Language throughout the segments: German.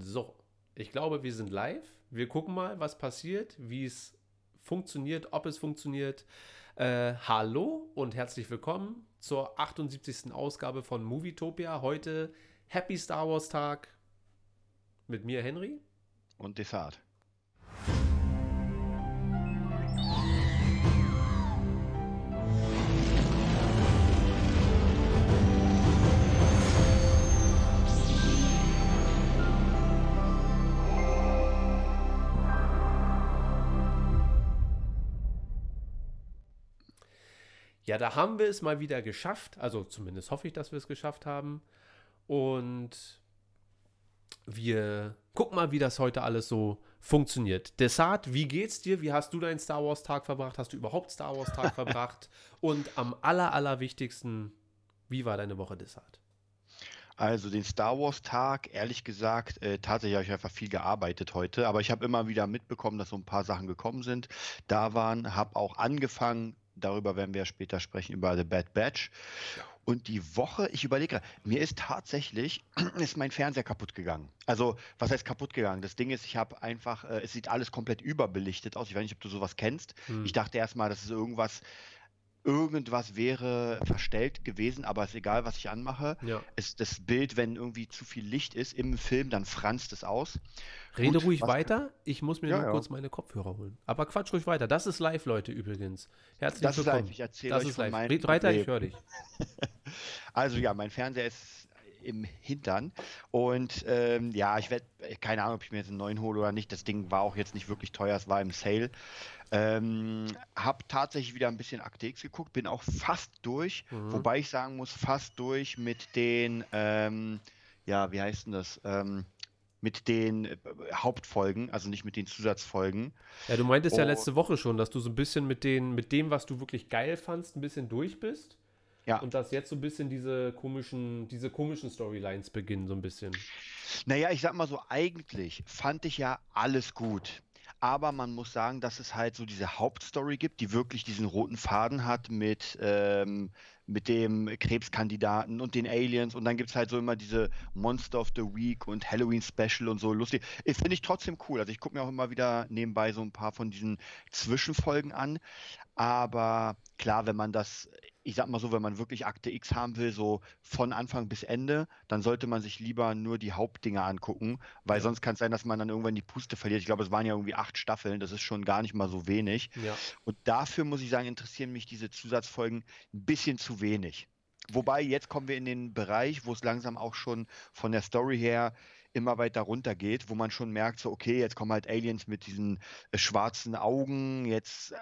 So, ich glaube, wir sind live. Wir gucken mal, was passiert, wie es funktioniert, ob es funktioniert. Äh, hallo und herzlich willkommen zur 78. Ausgabe von Movietopia. Heute Happy Star Wars Tag mit mir, Henry. Und Desart. Ja, da haben wir es mal wieder geschafft. Also zumindest hoffe ich, dass wir es geschafft haben. Und wir gucken mal, wie das heute alles so funktioniert. Desart, wie geht's dir? Wie hast du deinen Star Wars Tag verbracht? Hast du überhaupt Star Wars Tag verbracht? Und am aller, allerwichtigsten, wie war deine Woche, Desart? Also den Star Wars Tag, ehrlich gesagt, äh, tatsächlich habe ich einfach viel gearbeitet heute, aber ich habe immer wieder mitbekommen, dass so ein paar Sachen gekommen sind, da waren, habe auch angefangen, darüber werden wir später sprechen, über The Bad Batch. Und die Woche, ich überlege, mir ist tatsächlich, ist mein Fernseher kaputt gegangen. Also, was heißt kaputt gegangen? Das Ding ist, ich habe einfach, äh, es sieht alles komplett überbelichtet aus. Ich weiß nicht, ob du sowas kennst. Hm. Ich dachte erstmal, das ist irgendwas, irgendwas wäre verstellt gewesen, aber es ist egal, was ich anmache. Ja. Ist das Bild, wenn irgendwie zu viel Licht ist im Film, dann franzt es aus. Rede Gut, ruhig weiter. Ich muss mir ja, nur ja. kurz meine Kopfhörer holen. Aber quatsch ruhig weiter. Das ist live, Leute, übrigens. Herzlich das willkommen. Ist live. Ich erzähle euch ist live. Red weiter, ich höre dich. also ja, mein Fernseher ist im Hintern. Und ähm, ja, ich werde, keine Ahnung, ob ich mir jetzt einen neuen hole oder nicht. Das Ding war auch jetzt nicht wirklich teuer, es war im Sale. Ähm, hab tatsächlich wieder ein bisschen Akte X geguckt, bin auch fast durch, mhm. wobei ich sagen muss, fast durch mit den, ähm, ja, wie heißt denn das? Ähm, mit den äh, Hauptfolgen, also nicht mit den Zusatzfolgen. Ja, du meintest oh. ja letzte Woche schon, dass du so ein bisschen mit den, mit dem, was du wirklich geil fandst, ein bisschen durch bist. Ja. Und dass jetzt so ein bisschen diese komischen, diese komischen Storylines beginnen, so ein bisschen. Naja, ich sag mal so, eigentlich fand ich ja alles gut. Aber man muss sagen, dass es halt so diese Hauptstory gibt, die wirklich diesen roten Faden hat mit, ähm, mit dem Krebskandidaten und den Aliens. Und dann gibt es halt so immer diese Monster of the Week und Halloween Special und so lustig. Finde ich trotzdem cool. Also ich gucke mir auch immer wieder nebenbei so ein paar von diesen Zwischenfolgen an. Aber klar, wenn man das ich sag mal so, wenn man wirklich Akte X haben will, so von Anfang bis Ende, dann sollte man sich lieber nur die Hauptdinger angucken, weil ja. sonst kann es sein, dass man dann irgendwann die Puste verliert. Ich glaube, es waren ja irgendwie acht Staffeln, das ist schon gar nicht mal so wenig. Ja. Und dafür muss ich sagen, interessieren mich diese Zusatzfolgen ein bisschen zu wenig. Wobei, jetzt kommen wir in den Bereich, wo es langsam auch schon von der Story her immer weiter runter geht, wo man schon merkt, so, okay, jetzt kommen halt Aliens mit diesen äh, schwarzen Augen, jetzt,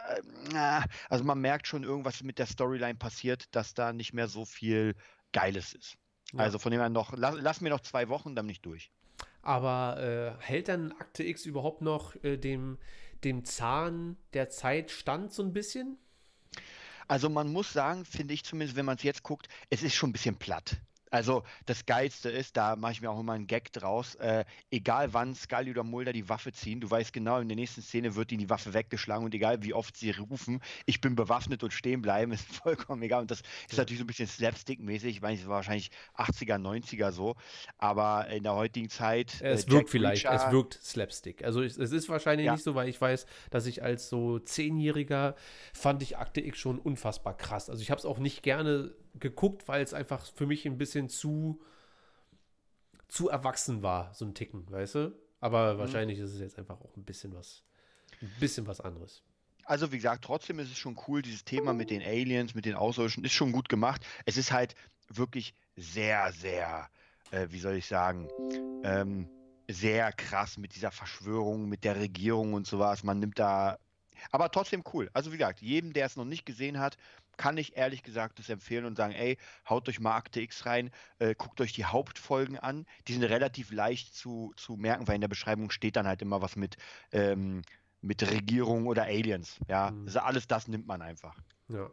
äh, also man merkt schon, irgendwas mit der Storyline passiert, dass da nicht mehr so viel Geiles ist. Ja. Also von dem her noch, lass, lass, mir noch zwei Wochen, dann nicht durch. Aber äh, hält dann Akte X überhaupt noch äh, dem, dem Zahn der Zeit stand so ein bisschen? Also man muss sagen, finde ich zumindest, wenn man es jetzt guckt, es ist schon ein bisschen platt. Also das Geilste ist, da mache ich mir auch immer einen Gag draus, äh, egal wann Scully oder Mulder die Waffe ziehen, du weißt genau, in der nächsten Szene wird ihnen die Waffe weggeschlagen und egal wie oft sie rufen, ich bin bewaffnet und stehen bleiben, ist vollkommen egal. Und das ist natürlich so ein bisschen Slapstick-mäßig, ich meine, es war wahrscheinlich 80er, 90er so, aber in der heutigen Zeit. Äh, es wirkt vielleicht, Reacher, es wirkt Slapstick. Also es, es ist wahrscheinlich ja. nicht so, weil ich weiß, dass ich als so Zehnjähriger fand ich Akte X schon unfassbar krass. Also ich habe es auch nicht gerne geguckt, weil es einfach für mich ein bisschen zu, zu erwachsen war, so ein Ticken, weißt du? Aber mhm. wahrscheinlich ist es jetzt einfach auch ein bisschen was, ein bisschen was anderes. Also wie gesagt, trotzdem ist es schon cool, dieses Thema mit den Aliens, mit den Außerirdischen, ist schon gut gemacht. Es ist halt wirklich sehr, sehr, äh, wie soll ich sagen, ähm, sehr krass mit dieser Verschwörung, mit der Regierung und sowas. Man nimmt da, aber trotzdem cool. Also wie gesagt, jedem, der es noch nicht gesehen hat, kann ich ehrlich gesagt das empfehlen und sagen, ey, haut euch mal Akte X rein, äh, guckt euch die Hauptfolgen an. Die sind relativ leicht zu, zu merken, weil in der Beschreibung steht dann halt immer was mit, ähm, mit Regierung oder Aliens. Ja, mhm. also alles das nimmt man einfach. Ja.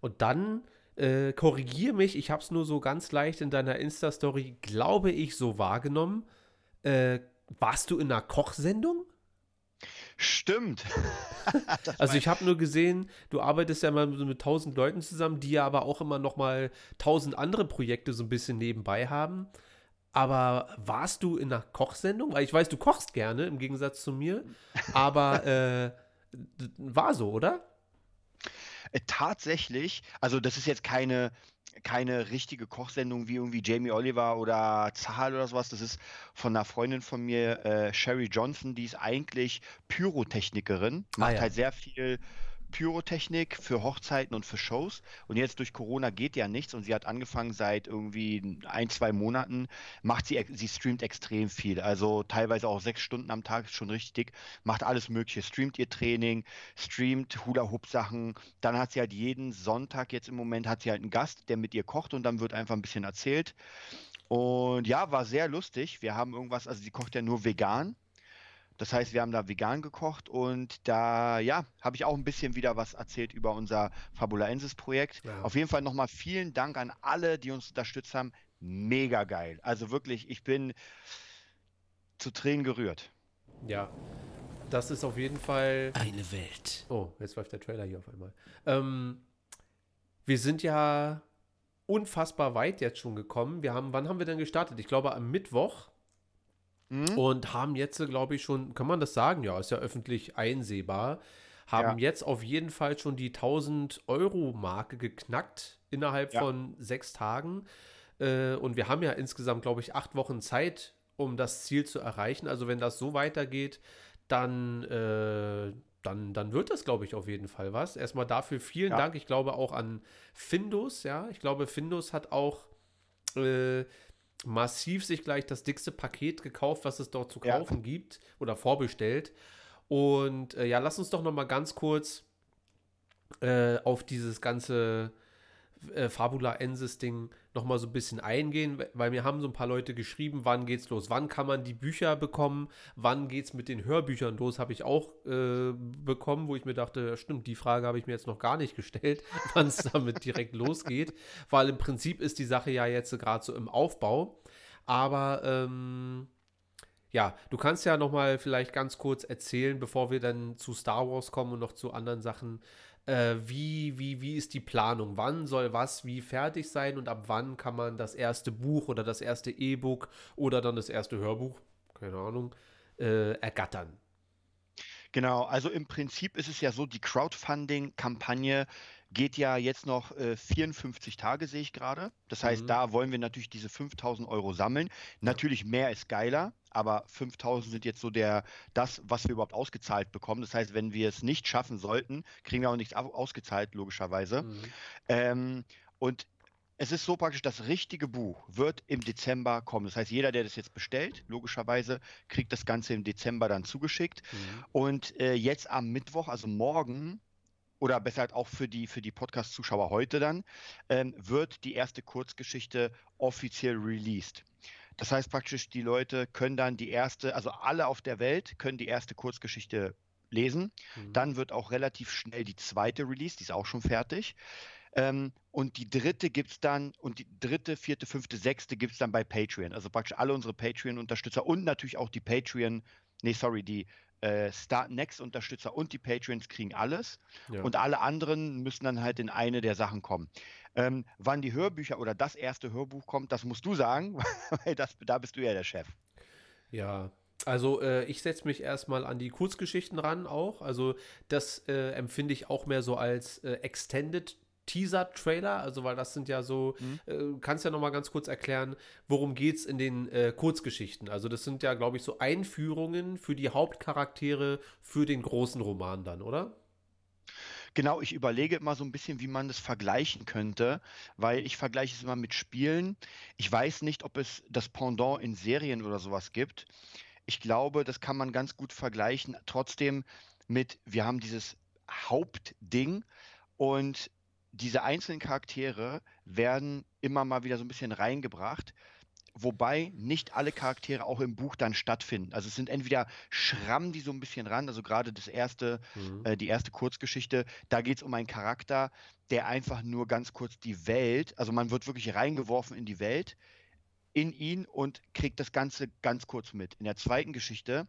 Und dann äh, korrigiere mich, ich habe es nur so ganz leicht in deiner Insta-Story, glaube ich, so wahrgenommen. Äh, warst du in einer Kochsendung? Stimmt. also ich habe nur gesehen, du arbeitest ja mal mit tausend Leuten zusammen, die ja aber auch immer noch mal tausend andere Projekte so ein bisschen nebenbei haben. Aber warst du in einer Kochsendung? Weil ich weiß, du kochst gerne im Gegensatz zu mir. Aber äh, war so, oder? Äh, tatsächlich, also das ist jetzt keine, keine richtige Kochsendung wie irgendwie Jamie Oliver oder Zahl oder sowas. Das ist von einer Freundin von mir, äh, Sherry Johnson, die ist eigentlich Pyrotechnikerin, ah, macht ja. halt sehr viel Pyrotechnik für Hochzeiten und für Shows. Und jetzt durch Corona geht ja nichts und sie hat angefangen seit irgendwie ein, zwei Monaten, macht sie, sie streamt extrem viel. Also teilweise auch sechs Stunden am Tag ist schon richtig, macht alles Mögliche. Streamt ihr Training, streamt Hula-Hoop-Sachen. Dann hat sie halt jeden Sonntag jetzt im Moment hat sie halt einen Gast, der mit ihr kocht und dann wird einfach ein bisschen erzählt. Und ja, war sehr lustig. Wir haben irgendwas, also sie kocht ja nur vegan. Das heißt, wir haben da vegan gekocht und da, ja, habe ich auch ein bisschen wieder was erzählt über unser Fabulaensis-Projekt. Ja. Auf jeden Fall nochmal vielen Dank an alle, die uns unterstützt haben. Mega geil. Also wirklich, ich bin zu Tränen gerührt. Ja, das ist auf jeden Fall. Eine Welt. Oh, jetzt läuft der Trailer hier auf einmal. Ähm, wir sind ja unfassbar weit jetzt schon gekommen. Wir haben, wann haben wir denn gestartet? Ich glaube am Mittwoch mhm. und haben jetzt, glaube ich, schon, kann man das sagen? Ja, ist ja öffentlich einsehbar. Haben ja. jetzt auf jeden Fall schon die 1000 Euro Marke geknackt innerhalb ja. von sechs Tagen. Äh, und wir haben ja insgesamt, glaube ich, acht Wochen Zeit, um das Ziel zu erreichen. Also wenn das so weitergeht, dann, äh, dann, dann wird das, glaube ich, auf jeden Fall was. Erstmal dafür vielen ja. Dank. Ich glaube auch an Findus, ja. Ich glaube, Findus hat auch äh, massiv sich gleich das dickste Paket gekauft, was es dort zu kaufen ja. gibt oder vorbestellt. Und äh, ja, lass uns doch noch mal ganz kurz äh, auf dieses ganze äh, Fabula Ensis Ding noch mal so ein bisschen eingehen, weil mir haben so ein paar Leute geschrieben, wann geht's los, wann kann man die Bücher bekommen, wann geht's mit den Hörbüchern los, habe ich auch äh, bekommen, wo ich mir dachte, stimmt, die Frage habe ich mir jetzt noch gar nicht gestellt, wann es damit direkt losgeht, weil im Prinzip ist die Sache ja jetzt gerade so im Aufbau, aber ähm, ja, du kannst ja noch mal vielleicht ganz kurz erzählen, bevor wir dann zu Star Wars kommen und noch zu anderen Sachen, äh, wie, wie, wie ist die Planung? Wann soll was wie fertig sein und ab wann kann man das erste Buch oder das erste E-Book oder dann das erste Hörbuch, keine Ahnung, äh, ergattern? Genau, also im Prinzip ist es ja so, die Crowdfunding-Kampagne geht ja jetzt noch äh, 54 Tage, sehe ich gerade. Das heißt, mhm. da wollen wir natürlich diese 5000 Euro sammeln. Natürlich mehr ist geiler, aber 5000 sind jetzt so der, das, was wir überhaupt ausgezahlt bekommen. Das heißt, wenn wir es nicht schaffen sollten, kriegen wir auch nichts ausgezahlt, logischerweise. Mhm. Ähm, und es ist so praktisch, das richtige Buch wird im Dezember kommen. Das heißt, jeder, der das jetzt bestellt, logischerweise, kriegt das Ganze im Dezember dann zugeschickt. Mhm. Und äh, jetzt am Mittwoch, also morgen, oder besser halt auch für die, für die Podcast-Zuschauer heute dann, ähm, wird die erste Kurzgeschichte offiziell released. Das heißt praktisch, die Leute können dann die erste, also alle auf der Welt können die erste Kurzgeschichte lesen. Mhm. Dann wird auch relativ schnell die zweite released, die ist auch schon fertig. Ähm, und die dritte gibt es dann, und die dritte, vierte, fünfte, sechste gibt es dann bei Patreon. Also praktisch alle unsere Patreon-Unterstützer und natürlich auch die Patreon, nee, sorry, die äh, Start Next Unterstützer und die Patreons kriegen alles ja. und alle anderen müssen dann halt in eine der Sachen kommen. Ähm, wann die Hörbücher oder das erste Hörbuch kommt, das musst du sagen, weil das, da bist du ja der Chef. Ja, also äh, ich setze mich erstmal an die Kurzgeschichten ran auch. Also das äh, empfinde ich auch mehr so als äh, Extended Teaser-Trailer, also weil das sind ja so, mhm. äh, kannst ja noch mal ganz kurz erklären, worum geht es in den äh, Kurzgeschichten? Also das sind ja, glaube ich, so Einführungen für die Hauptcharaktere für den großen Roman dann, oder? Genau, ich überlege immer so ein bisschen, wie man das vergleichen könnte, weil ich vergleiche es immer mit Spielen. Ich weiß nicht, ob es das Pendant in Serien oder sowas gibt. Ich glaube, das kann man ganz gut vergleichen. Trotzdem mit, wir haben dieses Hauptding und diese einzelnen Charaktere werden immer mal wieder so ein bisschen reingebracht, wobei nicht alle Charaktere auch im Buch dann stattfinden. Also es sind entweder schrammen die so ein bisschen ran, also gerade das erste, mhm. äh, die erste Kurzgeschichte, da geht es um einen Charakter, der einfach nur ganz kurz die Welt, also man wird wirklich reingeworfen in die Welt, in ihn und kriegt das Ganze ganz kurz mit. In der zweiten Geschichte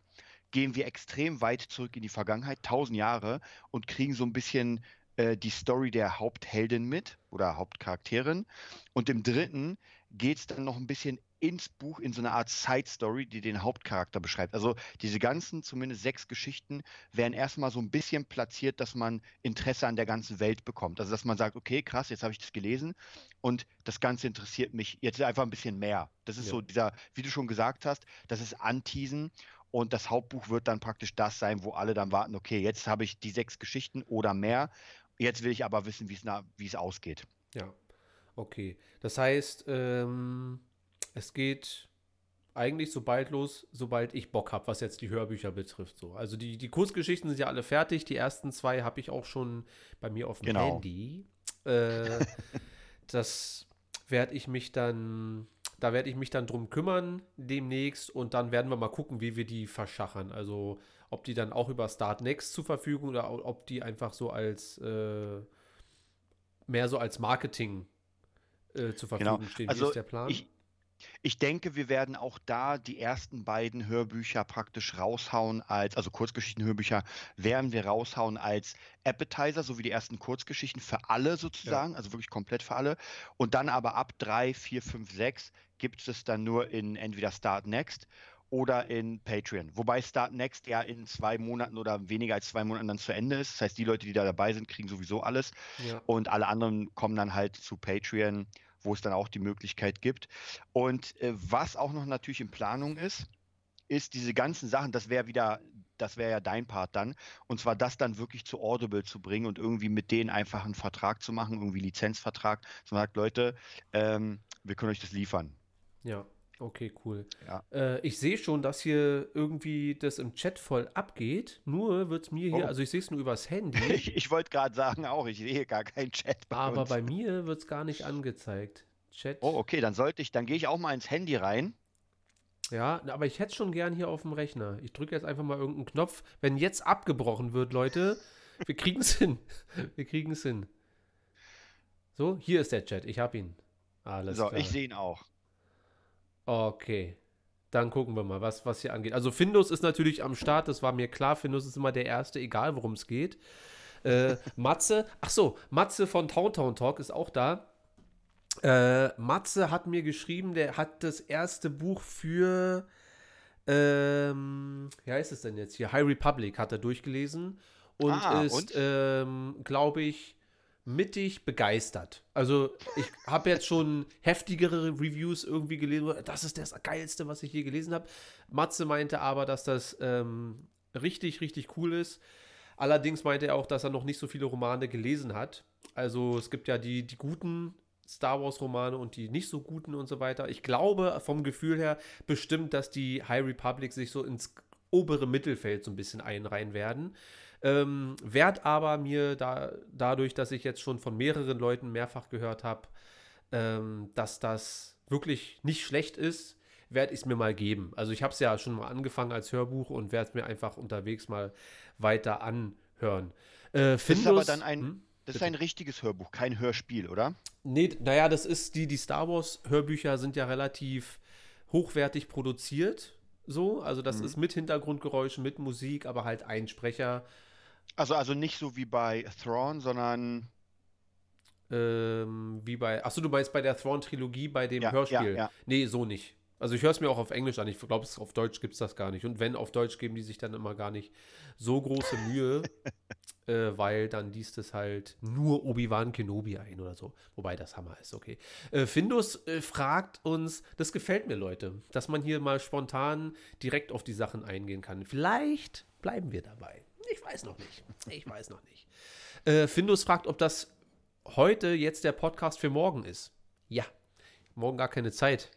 gehen wir extrem weit zurück in die Vergangenheit, tausend Jahre, und kriegen so ein bisschen äh, die Story der Hauptheldin mit oder Hauptcharakterin. Und im dritten geht es dann noch ein bisschen ins Buch in so eine Art Side-Story, die den Hauptcharakter beschreibt. Also diese ganzen, zumindest sechs Geschichten, werden erstmal so ein bisschen platziert, dass man Interesse an der ganzen Welt bekommt. Also dass man sagt, okay, krass, jetzt habe ich das gelesen und das Ganze interessiert mich jetzt einfach ein bisschen mehr. Das ist ja. so dieser, wie du schon gesagt hast, das ist Anteasen und das Hauptbuch wird dann praktisch das sein, wo alle dann warten, okay, jetzt habe ich die sechs Geschichten oder mehr. Jetzt will ich aber wissen, wie es ausgeht. Ja, okay. Das heißt, ähm, es geht eigentlich sobald los, sobald ich Bock habe, was jetzt die Hörbücher betrifft. So. Also die, die Kurzgeschichten sind ja alle fertig. Die ersten zwei habe ich auch schon bei mir auf dem genau. Handy. Äh, das werde ich mich dann, da werde ich mich dann drum kümmern demnächst und dann werden wir mal gucken, wie wir die verschachern. Also ob die dann auch über Start Next zur Verfügung oder ob die einfach so als äh, mehr so als Marketing äh, zur Verfügung genau. stehen. Also wie ist der Plan? Ich, ich denke, wir werden auch da die ersten beiden Hörbücher praktisch raushauen als, also Kurzgeschichten-Hörbücher werden wir raushauen als Appetizer, so wie die ersten Kurzgeschichten für alle sozusagen, ja. also wirklich komplett für alle. Und dann aber ab 3, 4, 5, 6 gibt es dann nur in entweder Start Next oder in Patreon. Wobei Start Next ja in zwei Monaten oder weniger als zwei Monaten dann zu Ende ist. Das heißt, die Leute, die da dabei sind, kriegen sowieso alles. Ja. Und alle anderen kommen dann halt zu Patreon wo es dann auch die Möglichkeit gibt. Und äh, was auch noch natürlich in Planung ist, ist diese ganzen Sachen, das wäre wieder, das wäre ja dein Part dann, und zwar das dann wirklich zu Audible zu bringen und irgendwie mit denen einfach einen Vertrag zu machen, irgendwie Lizenzvertrag, so sagt, Leute, ähm, wir können euch das liefern. Ja. Okay, cool. Ja. Äh, ich sehe schon, dass hier irgendwie das im Chat voll abgeht. Nur wird es mir hier, oh. also ich sehe es nur übers Handy. ich, ich wollte gerade sagen auch, ich sehe gar keinen Chat. Bei aber uns. bei mir wird es gar nicht angezeigt. Chat. Oh, okay, dann sollte ich, dann gehe ich auch mal ins Handy rein. Ja, aber ich hätte es schon gern hier auf dem Rechner. Ich drücke jetzt einfach mal irgendeinen Knopf. Wenn jetzt abgebrochen wird, Leute, wir kriegen es hin. Wir kriegen es hin. So, hier ist der Chat. Ich habe ihn. Alles so, klar. ich sehe ihn auch. Okay. Dann gucken wir mal, was, was hier angeht. Also Findus ist natürlich am Start, das war mir klar. Findus ist immer der Erste, egal worum es geht. Äh, Matze, ach so, Matze von Towntown Talk ist auch da. Äh, Matze hat mir geschrieben, der hat das erste Buch für, ähm, wie heißt es denn jetzt hier? High Republic hat er durchgelesen und ah, ist, ähm, glaube ich, mittig begeistert. Also ich habe jetzt schon heftigere Reviews irgendwie gelesen. Das ist das Geilste, was ich je gelesen habe. Matze meinte aber, dass das ähm, richtig, richtig cool ist. Allerdings meinte er auch, dass er noch nicht so viele Romane gelesen hat. Also es gibt ja die, die guten Star Wars-Romane und die nicht so guten und so weiter. Ich glaube vom Gefühl her bestimmt, dass die High Republic sich so ins obere Mittelfeld so ein bisschen einreihen werden. Ähm, werd aber mir da, dadurch, dass ich jetzt schon von mehreren Leuten mehrfach gehört habe, ähm, dass das wirklich nicht schlecht ist, werde ich es mir mal geben. Also ich habe es ja schon mal angefangen als Hörbuch und werde es mir einfach unterwegs mal weiter anhören. Äh, das ist aber dann ein, hm? das ist ein richtiges Hörbuch, kein Hörspiel, oder? Nee, naja, das ist die, die Star Wars Hörbücher sind ja relativ hochwertig produziert. So, also das mhm. ist mit Hintergrundgeräuschen, mit Musik, aber halt ein Sprecher also, also nicht so wie bei Thrawn, sondern. Ähm, wie bei. Achso, du meinst bei der Thrawn-Trilogie, bei dem ja, Hörspiel? Ja, ja. Nee, so nicht. Also ich höre es mir auch auf Englisch an. Ich glaube, auf Deutsch gibt es das gar nicht. Und wenn auf Deutsch geben die sich dann immer gar nicht so große Mühe, äh, weil dann liest es halt nur Obi-Wan Kenobi ein oder so. Wobei das Hammer ist, okay. Äh, Findus äh, fragt uns, das gefällt mir, Leute, dass man hier mal spontan direkt auf die Sachen eingehen kann. Vielleicht bleiben wir dabei. Ich weiß noch nicht. Ich weiß noch nicht. Äh, Findus fragt, ob das heute jetzt der Podcast für morgen ist. Ja, morgen gar keine Zeit.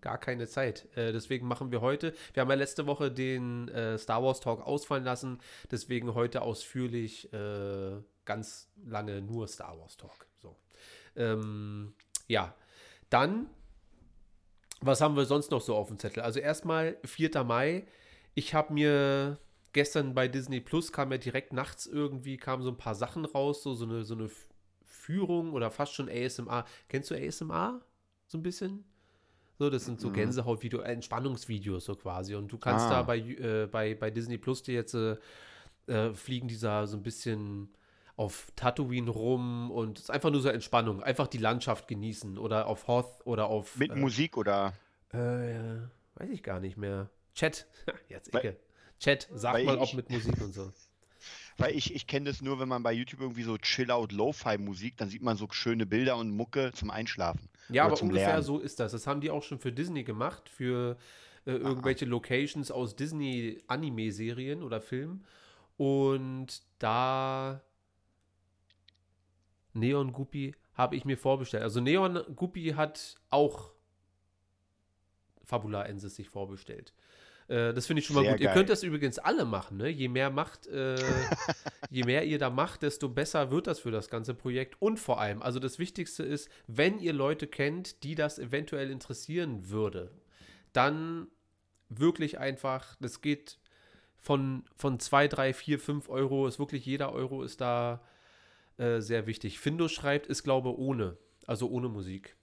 Gar keine Zeit. Äh, deswegen machen wir heute. Wir haben ja letzte Woche den äh, Star Wars Talk ausfallen lassen. Deswegen heute ausführlich äh, ganz lange nur Star Wars Talk. So. Ähm, ja, dann, was haben wir sonst noch so auf dem Zettel? Also erstmal 4. Mai. Ich habe mir gestern bei Disney Plus kam ja direkt nachts irgendwie, kamen so ein paar Sachen raus, so, so, eine, so eine Führung oder fast schon ASMR. Kennst du ASMR? So ein bisschen? So, das sind so mhm. Gänsehaut-Video, Entspannungsvideos so quasi. Und du kannst ah. da bei, äh, bei, bei Disney Plus dir jetzt äh, äh, fliegen dieser so ein bisschen auf Tatooine rum und es ist einfach nur so Entspannung. Einfach die Landschaft genießen oder auf Hoth oder auf. Mit äh, Musik oder? Äh, weiß ich gar nicht mehr. Chat, jetzt Ecke. Chat, sag mal, ob mit Musik und so. Weil ich, ich kenne das nur, wenn man bei YouTube irgendwie so Chill-Out Lo-Fi-Musik, dann sieht man so schöne Bilder und Mucke zum Einschlafen. Ja, aber ungefähr Lernen. so ist das. Das haben die auch schon für Disney gemacht, für äh, irgendwelche Aha. Locations aus Disney-Anime-Serien oder Filmen. Und da Neon Guppy habe ich mir vorbestellt. Also Neon Guppy hat auch Fabula Ensis sich vorbestellt. Äh, das finde ich schon mal Sehr gut. Geil. Ihr könnt das übrigens alle machen. Ne? Je mehr macht, äh, je mehr ihr da macht, desto besser wird das für das ganze Projekt. Und vor allem, also das Wichtigste ist, wenn ihr Leute kennt, die das eventuell interessieren würde, dann wirklich einfach, das geht von, von 2, 3, 4, 5 Euro, ist wirklich jeder Euro ist da äh, sehr wichtig. Findus schreibt, ist glaube ohne, also ohne Musik.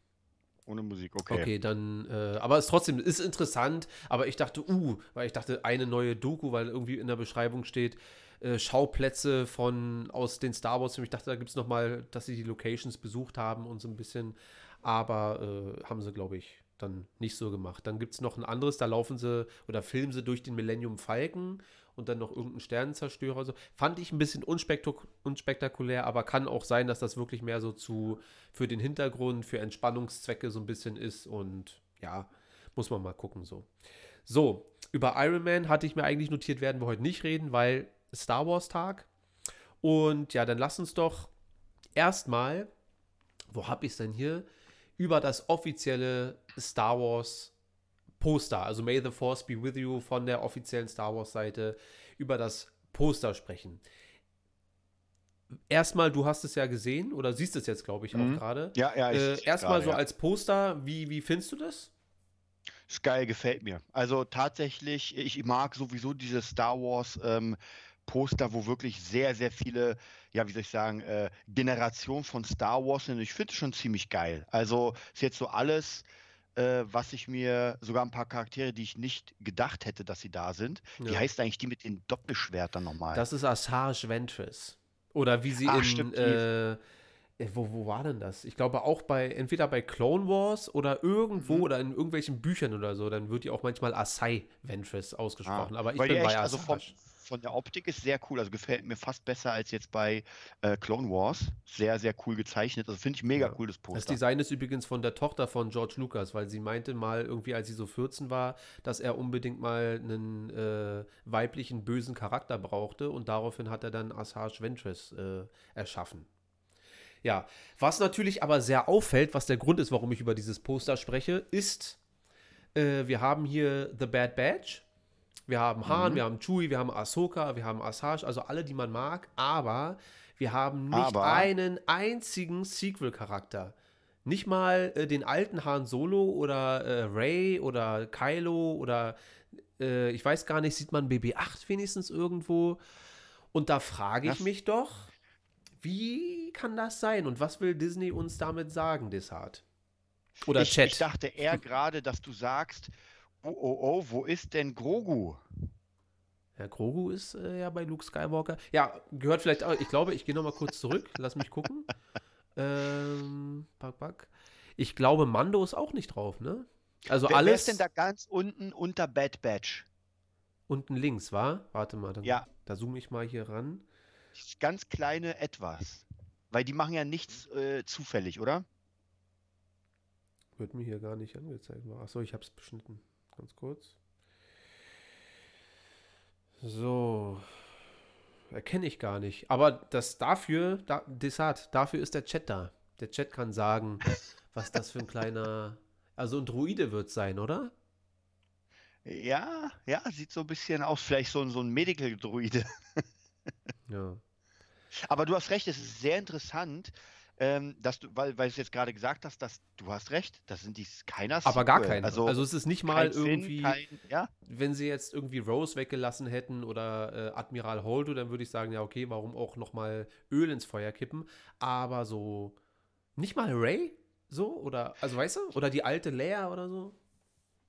Ohne Musik, okay. Okay, dann, äh, aber es trotzdem ist interessant, aber ich dachte, uh, weil ich dachte, eine neue Doku, weil irgendwie in der Beschreibung steht, äh, Schauplätze von aus den Star Wars. Ich dachte, da gibt es nochmal, dass sie die Locations besucht haben und so ein bisschen, aber äh, haben sie, glaube ich, dann nicht so gemacht. Dann gibt es noch ein anderes, da laufen sie oder filmen sie durch den Millennium Falcon und dann noch irgendein Sternenzerstörer. So. Fand ich ein bisschen unspektak unspektakulär, aber kann auch sein, dass das wirklich mehr so zu für den Hintergrund, für Entspannungszwecke so ein bisschen ist und ja, muss man mal gucken so. So, über Iron Man hatte ich mir eigentlich notiert, werden wir heute nicht reden, weil Star Wars Tag. Und ja, dann lass uns doch erstmal, wo habe ich es denn hier, über das offizielle Star Wars Poster, also May the Force be with you von der offiziellen Star Wars Seite, über das Poster sprechen. Erstmal, du hast es ja gesehen oder siehst es jetzt, glaube ich, mhm. auch gerade. Ja, ja. Äh, Erstmal so ja. als Poster, wie, wie findest du das? Ist geil, gefällt mir. Also tatsächlich, ich mag sowieso diese Star Wars ähm, Poster, wo wirklich sehr, sehr viele, ja, wie soll ich sagen, äh, Generationen von Star Wars sind. Ich finde es schon ziemlich geil. Also ist jetzt so alles äh, was ich mir, sogar ein paar Charaktere, die ich nicht gedacht hätte, dass sie da sind. Ja. Wie heißt eigentlich die mit den Doppelschwertern nochmal? Das ist Asajj Ventress. Oder wie sie Ach, in. Stimmt, äh, äh, wo, wo war denn das? Ich glaube auch bei, entweder bei Clone Wars oder irgendwo mhm. oder in irgendwelchen Büchern oder so, dann wird die auch manchmal Asai Ventress ausgesprochen. Ah, aber ich bin bei Asajj. Also vom, von der Optik ist sehr cool. Also gefällt mir fast besser als jetzt bei äh, Clone Wars. Sehr, sehr cool gezeichnet. Also finde ich mega ja. cool, das Poster. Das Design ist übrigens von der Tochter von George Lucas, weil sie meinte mal irgendwie, als sie so 14 war, dass er unbedingt mal einen äh, weiblichen, bösen Charakter brauchte und daraufhin hat er dann Asajj Ventress äh, erschaffen. Ja, was natürlich aber sehr auffällt, was der Grund ist, warum ich über dieses Poster spreche, ist, äh, wir haben hier The Bad Badge wir haben Han, mhm. wir haben Chewie, wir haben Ahsoka, wir haben Asajj, also alle, die man mag, aber wir haben nicht aber. einen einzigen Sequel-Charakter. Nicht mal äh, den alten Han Solo oder äh, Ray oder Kylo oder äh, ich weiß gar nicht, sieht man BB-8 wenigstens irgendwo? Und da frage ich das mich doch, wie kann das sein und was will Disney uns damit sagen, Desart? Oder ich, Chat? Ich dachte eher gerade, dass du sagst, Oh, oh, oh, wo ist denn Grogu? Ja, Grogu ist äh, ja bei Luke Skywalker. Ja, gehört vielleicht auch. Ich glaube, ich gehe noch mal kurz zurück. Lass mich gucken. Ähm, pack, pack. Ich glaube, Mando ist auch nicht drauf, ne? Also wer, alles. Wer ist denn da ganz unten unter Bad Batch? Unten links, war? Warte mal, dann, ja. da zoome ich mal hier ran. Ganz kleine Etwas. Weil die machen ja nichts äh, zufällig, oder? Wird mir hier gar nicht angezeigt. Achso, ich habe es beschnitten. Ganz kurz. So. Erkenne ich gar nicht. Aber das dafür, da, Desart, dafür ist der Chat da. Der Chat kann sagen, was das für ein kleiner. Also ein Druide wird sein, oder? Ja, ja, sieht so ein bisschen aus, vielleicht so, so ein Medical-Druide. ja. Aber du hast recht, es ist sehr interessant, ähm, dass du, weil, weil du es jetzt gerade gesagt hast, dass du hast recht, das sind die keiner. Aber gar keine. Also, also es ist nicht mal irgendwie, Sinn, kein, ja? wenn sie jetzt irgendwie Rose weggelassen hätten oder äh, Admiral Holdo, dann würde ich sagen, ja okay, warum auch noch mal Öl ins Feuer kippen? Aber so nicht mal Ray so oder also weißt du oder die alte Leia oder so.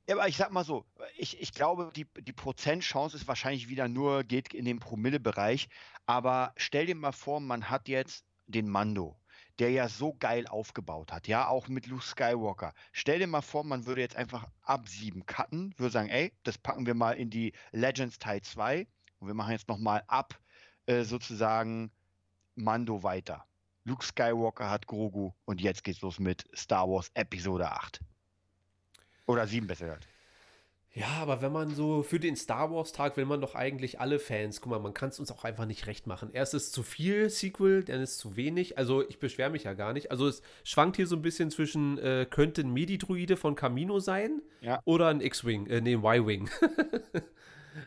Ja, aber ich sag mal so, ich, ich glaube, die, die Prozentchance ist wahrscheinlich wieder nur, geht in den Promille-Bereich. Aber stell dir mal vor, man hat jetzt den Mando der ja so geil aufgebaut hat, ja, auch mit Luke Skywalker. Stell dir mal vor, man würde jetzt einfach ab 7 cutten, würde sagen, ey, das packen wir mal in die Legends Teil 2 und wir machen jetzt nochmal ab äh, sozusagen Mando weiter. Luke Skywalker hat Grogu und jetzt geht's los mit Star Wars Episode 8. Oder 7 besser gesagt. Ja, aber wenn man so für den Star Wars Tag will man doch eigentlich alle Fans, guck mal, man kann es uns auch einfach nicht recht machen. Erst ist zu viel Sequel, dann ist zu wenig. Also ich beschwere mich ja gar nicht. Also es schwankt hier so ein bisschen zwischen, äh, könnte ein Midi-Druide von Camino sein ja. oder ein X-Wing, äh, nee, ein Y-Wing.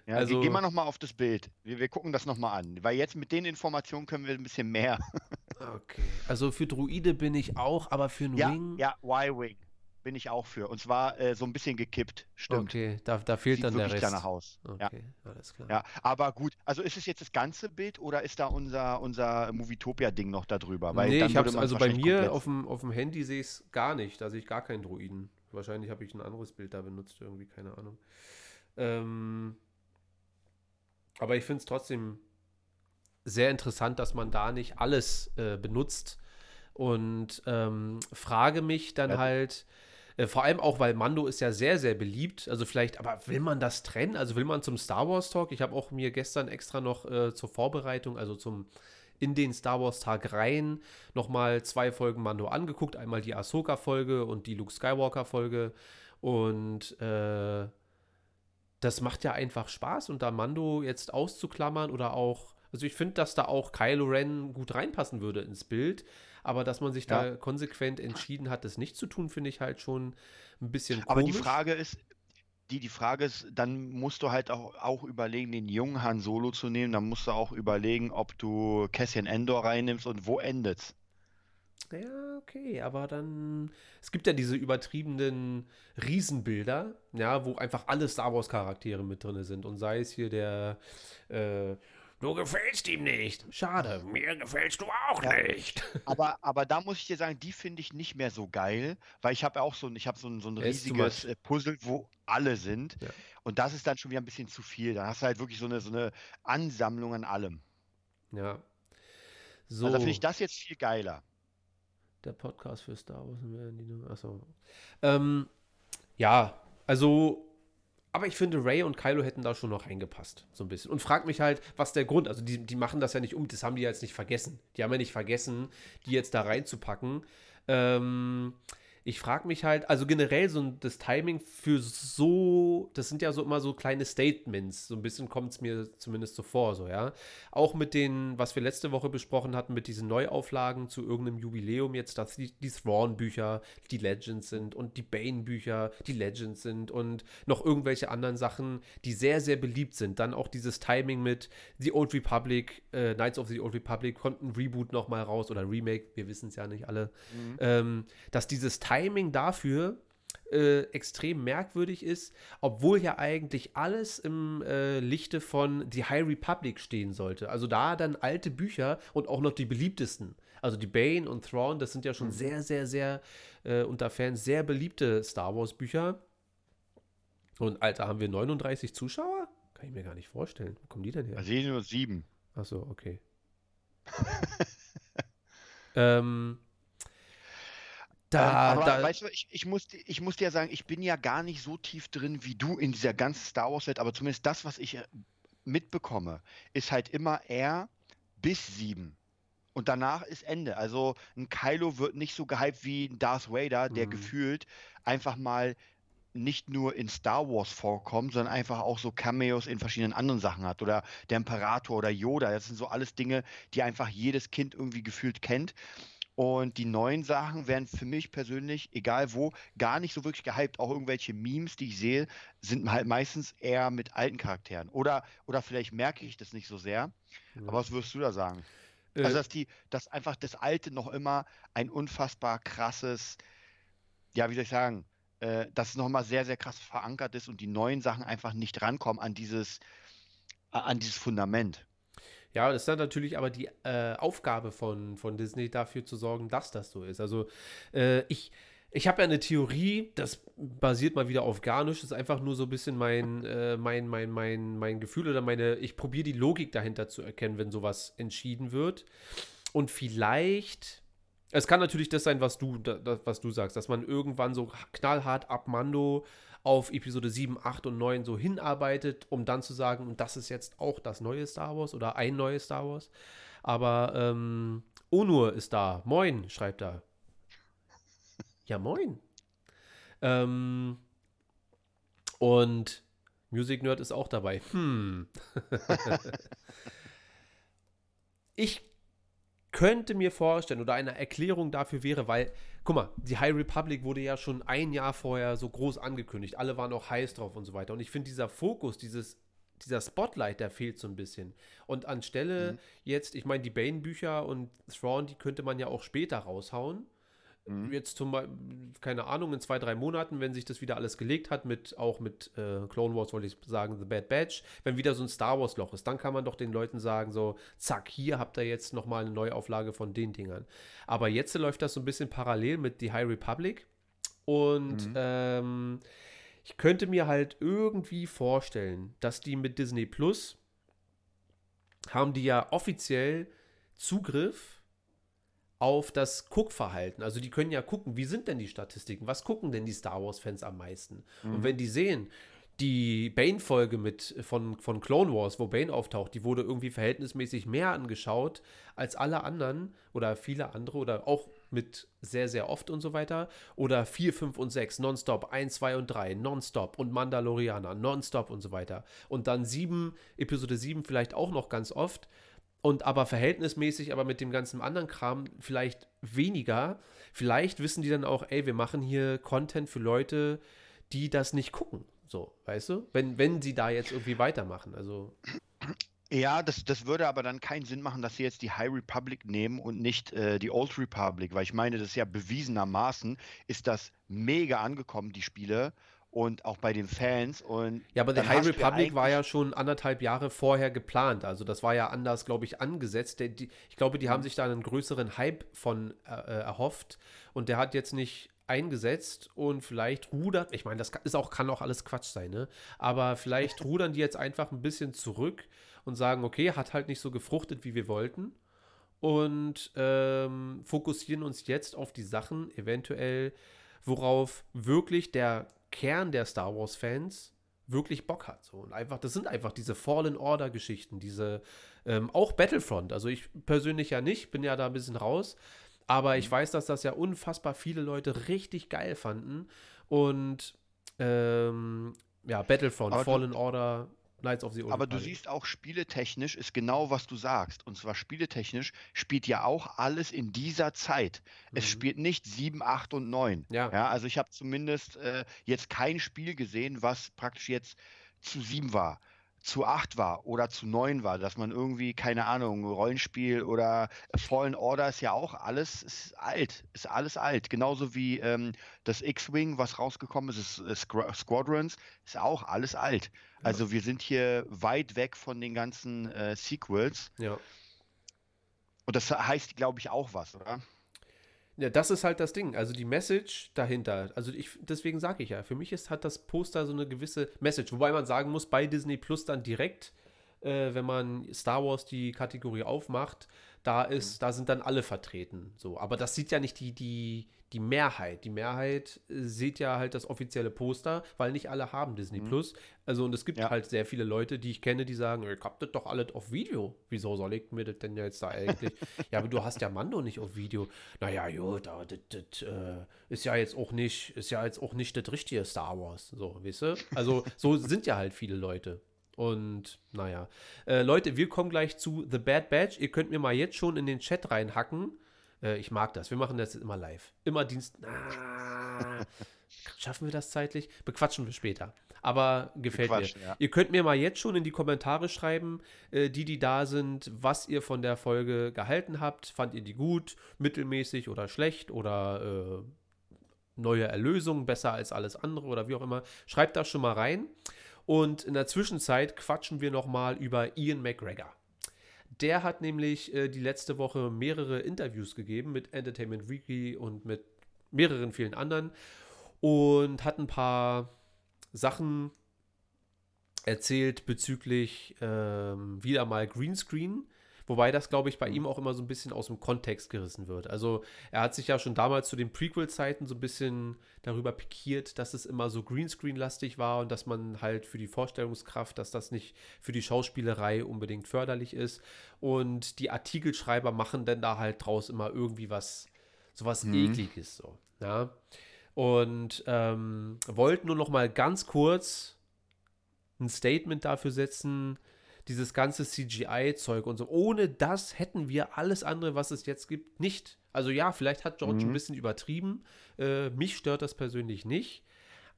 ja, also, gehen wir nochmal auf das Bild. Wir, wir gucken das nochmal an. Weil jetzt mit den Informationen können wir ein bisschen mehr. okay. Also für Druide bin ich auch, aber für ein ja, Wing. Ja, Y-Wing bin ich auch für. Und zwar äh, so ein bisschen gekippt, stimmt. Okay, da, da fehlt Sieht dann der Rest. Danach aus. Okay, ja. alles klar. Ja, aber gut, also ist es jetzt das ganze Bild oder ist da unser, unser Movietopia-Ding noch da drüber? Weil nee, ich hab's, also bei mir auf dem, auf dem Handy sehe ich es gar nicht. Da sehe ich gar keinen Druiden. Wahrscheinlich habe ich ein anderes Bild da benutzt, irgendwie, keine Ahnung. Ähm, aber ich finde es trotzdem sehr interessant, dass man da nicht alles äh, benutzt. Und ähm, frage mich dann ja. halt, äh, vor allem auch, weil Mando ist ja sehr, sehr beliebt. Also vielleicht, aber will man das trennen? Also will man zum Star Wars Talk? Ich habe auch mir gestern extra noch äh, zur Vorbereitung, also zum in den Star Wars Tag rein nochmal zwei Folgen Mando angeguckt. Einmal die Ahsoka-Folge und die Luke Skywalker-Folge. Und äh, das macht ja einfach Spaß. Und da Mando jetzt auszuklammern oder auch, also ich finde, dass da auch Kylo Ren gut reinpassen würde ins Bild. Aber dass man sich ja. da konsequent entschieden hat, das nicht zu tun, finde ich halt schon ein bisschen komisch. Aber die Frage ist, die, die Frage ist, dann musst du halt auch, auch überlegen, den jungen Han Solo zu nehmen. Dann musst du auch überlegen, ob du Cassian Endor reinnimmst und wo endet's. Ja, okay, aber dann. Es gibt ja diese übertriebenen Riesenbilder, ja, wo einfach alle Star Wars-Charaktere mit drin sind. Und sei es hier der äh, Du gefällst ihm nicht. Schade, mir gefällst du auch ja. nicht. Aber, aber da muss ich dir sagen, die finde ich nicht mehr so geil, weil ich habe auch so, ich hab so, ein, so ein riesiges äh, Puzzle, wo alle sind. Ja. Und das ist dann schon wieder ein bisschen zu viel. Da hast du halt wirklich so eine, so eine Ansammlung an allem. Ja. So. Also finde ich das jetzt viel geiler. Der Podcast für Star Wars. Achso. Ähm, ja, also aber ich finde, Ray und Kylo hätten da schon noch reingepasst, so ein bisschen. Und frag mich halt, was der Grund, also die, die machen das ja nicht um, das haben die jetzt nicht vergessen. Die haben ja nicht vergessen, die jetzt da reinzupacken. Ähm, ich frage mich halt, also generell so das Timing für so, das sind ja so immer so kleine Statements, so ein bisschen kommt es mir zumindest so vor, so, ja. Auch mit den, was wir letzte Woche besprochen hatten, mit diesen Neuauflagen zu irgendeinem Jubiläum jetzt, dass die, die Thrawn-Bücher die Legends sind und die Bane-Bücher die Legends sind und noch irgendwelche anderen Sachen, die sehr, sehr beliebt sind. Dann auch dieses Timing mit The Old Republic, äh, Knights of the Old Republic, kommt ein Reboot nochmal raus oder Remake, wir wissen es ja nicht alle, mhm. ähm, dass dieses Timing Timing dafür äh, extrem merkwürdig ist, obwohl ja eigentlich alles im äh, Lichte von The High Republic stehen sollte. Also da dann alte Bücher und auch noch die beliebtesten. Also die Bane und Thrawn, das sind ja schon mhm. sehr, sehr, sehr äh, unter Fans sehr beliebte Star Wars Bücher. Und Alter, haben wir 39 Zuschauer? Kann ich mir gar nicht vorstellen. Wo kommen die denn her? Also nur sieben. Achso, okay. ähm, da, ähm, aber da, weißt du, ich, ich, muss, ich muss dir sagen, ich bin ja gar nicht so tief drin wie du in dieser ganzen Star Wars-Welt, aber zumindest das, was ich äh, mitbekomme, ist halt immer er bis sieben. Und danach ist Ende. Also ein Kylo wird nicht so gehypt wie ein Darth Vader, der mhm. gefühlt einfach mal nicht nur in Star Wars vorkommt, sondern einfach auch so Cameos in verschiedenen anderen Sachen hat. Oder der Imperator oder Yoda. Das sind so alles Dinge, die einfach jedes Kind irgendwie gefühlt kennt. Und die neuen Sachen werden für mich persönlich, egal wo, gar nicht so wirklich gehypt. Auch irgendwelche Memes, die ich sehe, sind halt meistens eher mit alten Charakteren. Oder, oder vielleicht merke ich das nicht so sehr. Ja. Aber was würdest du da sagen? Äh, also, dass die, dass einfach das Alte noch immer ein unfassbar krasses, ja, wie soll ich sagen, äh, dass es noch immer sehr, sehr krass verankert ist und die neuen Sachen einfach nicht rankommen an dieses, an dieses Fundament. Ja, das ist dann natürlich aber die äh, Aufgabe von, von Disney, dafür zu sorgen, dass das so ist. Also äh, ich, ich habe ja eine Theorie, das basiert mal wieder auf gar nichts, das ist einfach nur so ein bisschen mein, äh, mein, mein, mein, mein Gefühl oder meine, ich probiere die Logik dahinter zu erkennen, wenn sowas entschieden wird. Und vielleicht Es kann natürlich das sein, was du, das, was du sagst, dass man irgendwann so knallhart ab Mando auf Episode 7, 8 und 9 so hinarbeitet, um dann zu sagen, und das ist jetzt auch das neue Star Wars oder ein neues Star Wars. Aber ähm, Onur ist da. Moin, schreibt er. Ja, moin. Ähm, und Music Nerd ist auch dabei. Hm. ich könnte mir vorstellen oder eine Erklärung dafür wäre, weil, guck mal, die High Republic wurde ja schon ein Jahr vorher so groß angekündigt. Alle waren auch heiß drauf und so weiter. Und ich finde, dieser Fokus, dieses, dieser Spotlight, der fehlt so ein bisschen. Und anstelle mhm. jetzt, ich meine, die Bane-Bücher und Thrawn, die könnte man ja auch später raushauen. Mhm. Jetzt zum keine Ahnung, in zwei, drei Monaten, wenn sich das wieder alles gelegt hat, mit auch mit äh, Clone Wars, wollte ich sagen, The Bad Batch, wenn wieder so ein Star Wars-Loch ist, dann kann man doch den Leuten sagen, so, zack, hier habt ihr jetzt nochmal eine Neuauflage von den Dingern. Aber jetzt läuft das so ein bisschen parallel mit The High Republic. Und mhm. ähm, ich könnte mir halt irgendwie vorstellen, dass die mit Disney Plus haben die ja offiziell Zugriff auf das Guckverhalten. Also die können ja gucken, wie sind denn die Statistiken? Was gucken denn die Star Wars-Fans am meisten? Mhm. Und wenn die sehen, die Bane-Folge mit von, von Clone Wars, wo Bane auftaucht, die wurde irgendwie verhältnismäßig mehr angeschaut als alle anderen oder viele andere oder auch mit sehr, sehr oft und so weiter. Oder 4, 5 und 6, nonstop, 1, 2 und 3, nonstop und Mandalorianer, nonstop und so weiter. Und dann 7, Episode 7 vielleicht auch noch ganz oft und aber verhältnismäßig, aber mit dem ganzen anderen Kram vielleicht weniger. Vielleicht wissen die dann auch, ey, wir machen hier Content für Leute, die das nicht gucken. So, weißt du? Wenn, wenn sie da jetzt irgendwie weitermachen. Also. Ja, das, das würde aber dann keinen Sinn machen, dass sie jetzt die High Republic nehmen und nicht äh, die Old Republic, weil ich meine, das ist ja bewiesenermaßen, ist das mega angekommen, die Spiele und auch bei den Fans. Und ja, aber die High Republic war ja schon anderthalb Jahre vorher geplant. Also das war ja anders, glaube ich, angesetzt. Die, ich glaube, die haben mhm. sich da einen größeren Hype von äh, äh, erhofft und der hat jetzt nicht eingesetzt und vielleicht rudert, ich meine, das ist auch, kann auch alles Quatsch sein, ne? Aber vielleicht rudern die jetzt einfach ein bisschen zurück und sagen, okay, hat halt nicht so gefruchtet, wie wir wollten. Und ähm, fokussieren uns jetzt auf die Sachen, eventuell, worauf wirklich der Kern der Star Wars-Fans wirklich Bock hat. So. Und einfach, das sind einfach diese Fallen Order-Geschichten, diese, ähm, auch Battlefront. Also ich persönlich ja nicht, bin ja da ein bisschen raus. Aber ich mhm. weiß, dass das ja unfassbar viele Leute richtig geil fanden. Und ähm, ja, Battlefront, Fallen Order, Knights of the Old Aber du siehst auch, spieletechnisch ist genau, was du sagst. Und zwar spieletechnisch spielt ja auch alles in dieser Zeit. Mhm. Es spielt nicht 7, 8 und 9. Ja. ja also ich habe zumindest äh, jetzt kein Spiel gesehen, was praktisch jetzt zu 7 war zu 8 war oder zu 9 war, dass man irgendwie, keine Ahnung, Rollenspiel oder Fallen Order ist ja auch alles ist alt, ist alles alt. Genauso wie ähm, das X-Wing, was rausgekommen ist, ist, ist Squadrons, ist auch alles alt. Also wir sind hier weit weg von den ganzen äh, Sequels. Ja. Und das heißt, glaube ich, auch was, oder? Ja, das ist halt das Ding. Also die Message dahinter. Also ich, deswegen sage ich ja, für mich ist, hat das Poster so eine gewisse Message. Wobei man sagen muss, bei Disney Plus dann direkt, äh, wenn man Star Wars die Kategorie aufmacht, da ist, mhm. da sind dann alle vertreten. So, aber das sieht ja nicht die, die, die Mehrheit. Die Mehrheit äh, sieht ja halt das offizielle Poster, weil nicht alle haben Disney mhm. Plus. Also, und es gibt ja. halt sehr viele Leute, die ich kenne, die sagen, ich hab das doch alles auf Video. Wieso soll ich mir das denn jetzt da eigentlich? ja, aber du hast ja Mando nicht auf Video. Naja, gut, aber das, das äh, ist ja jetzt auch nicht, ist ja jetzt auch nicht das richtige Star Wars. So, weißt du? Also, so sind ja halt viele Leute. Und naja. Äh, Leute, wir kommen gleich zu The Bad Batch. Ihr könnt mir mal jetzt schon in den Chat reinhacken äh, ich mag das. Wir machen das immer live. Immer Dienst. Ah, schaffen wir das zeitlich? Bequatschen wir später. Aber gefällt mir. Ja. Ihr könnt mir mal jetzt schon in die Kommentare schreiben, äh, die, die da sind, was ihr von der Folge gehalten habt. Fand ihr die gut, mittelmäßig oder schlecht oder äh, neue Erlösung, besser als alles andere oder wie auch immer. Schreibt das schon mal rein. Und in der Zwischenzeit quatschen wir nochmal über Ian McGregor. Der hat nämlich äh, die letzte Woche mehrere Interviews gegeben mit Entertainment Weekly und mit mehreren vielen anderen und hat ein paar Sachen erzählt bezüglich ähm, wieder mal Greenscreen. Wobei das, glaube ich, bei mhm. ihm auch immer so ein bisschen aus dem Kontext gerissen wird. Also er hat sich ja schon damals zu den Prequel-Zeiten so ein bisschen darüber pikiert, dass es immer so Greenscreen-lastig war und dass man halt für die Vorstellungskraft, dass das nicht für die Schauspielerei unbedingt förderlich ist. Und die Artikelschreiber machen dann da halt draus immer irgendwie was, sowas mhm. Ekliges so. Ja. Und ähm, wollten nur noch mal ganz kurz ein Statement dafür setzen, dieses ganze CGI-Zeug und so. Ohne das hätten wir alles andere, was es jetzt gibt, nicht. Also ja, vielleicht hat George mhm. ein bisschen übertrieben. Äh, mich stört das persönlich nicht.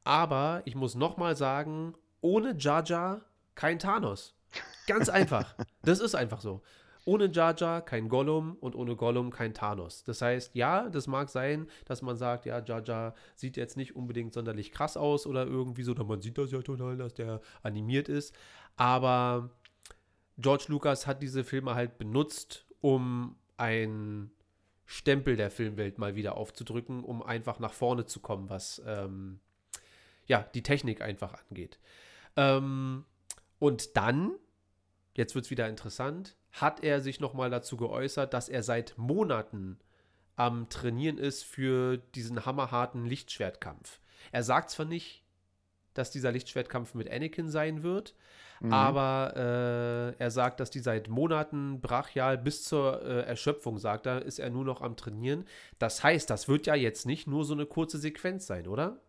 Aber ich muss noch mal sagen, ohne Jaja kein Thanos. Ganz einfach. das ist einfach so. Ohne Jaja kein Gollum und ohne Gollum kein Thanos. Das heißt, ja, das mag sein, dass man sagt, ja, Jaja sieht jetzt nicht unbedingt sonderlich krass aus oder irgendwie so, oder man sieht das ja total, dass der animiert ist. Aber George Lucas hat diese Filme halt benutzt, um einen Stempel der Filmwelt mal wieder aufzudrücken, um einfach nach vorne zu kommen, was ähm, ja die Technik einfach angeht. Ähm, und dann, jetzt wird es wieder interessant, hat er sich nochmal dazu geäußert, dass er seit Monaten am Trainieren ist für diesen hammerharten Lichtschwertkampf. Er sagt zwar nicht, dass dieser Lichtschwertkampf mit Anakin sein wird, Mhm. Aber äh, er sagt, dass die seit Monaten brachial bis zur äh, Erschöpfung, sagt er, ist er nur noch am Trainieren. Das heißt, das wird ja jetzt nicht nur so eine kurze Sequenz sein, oder?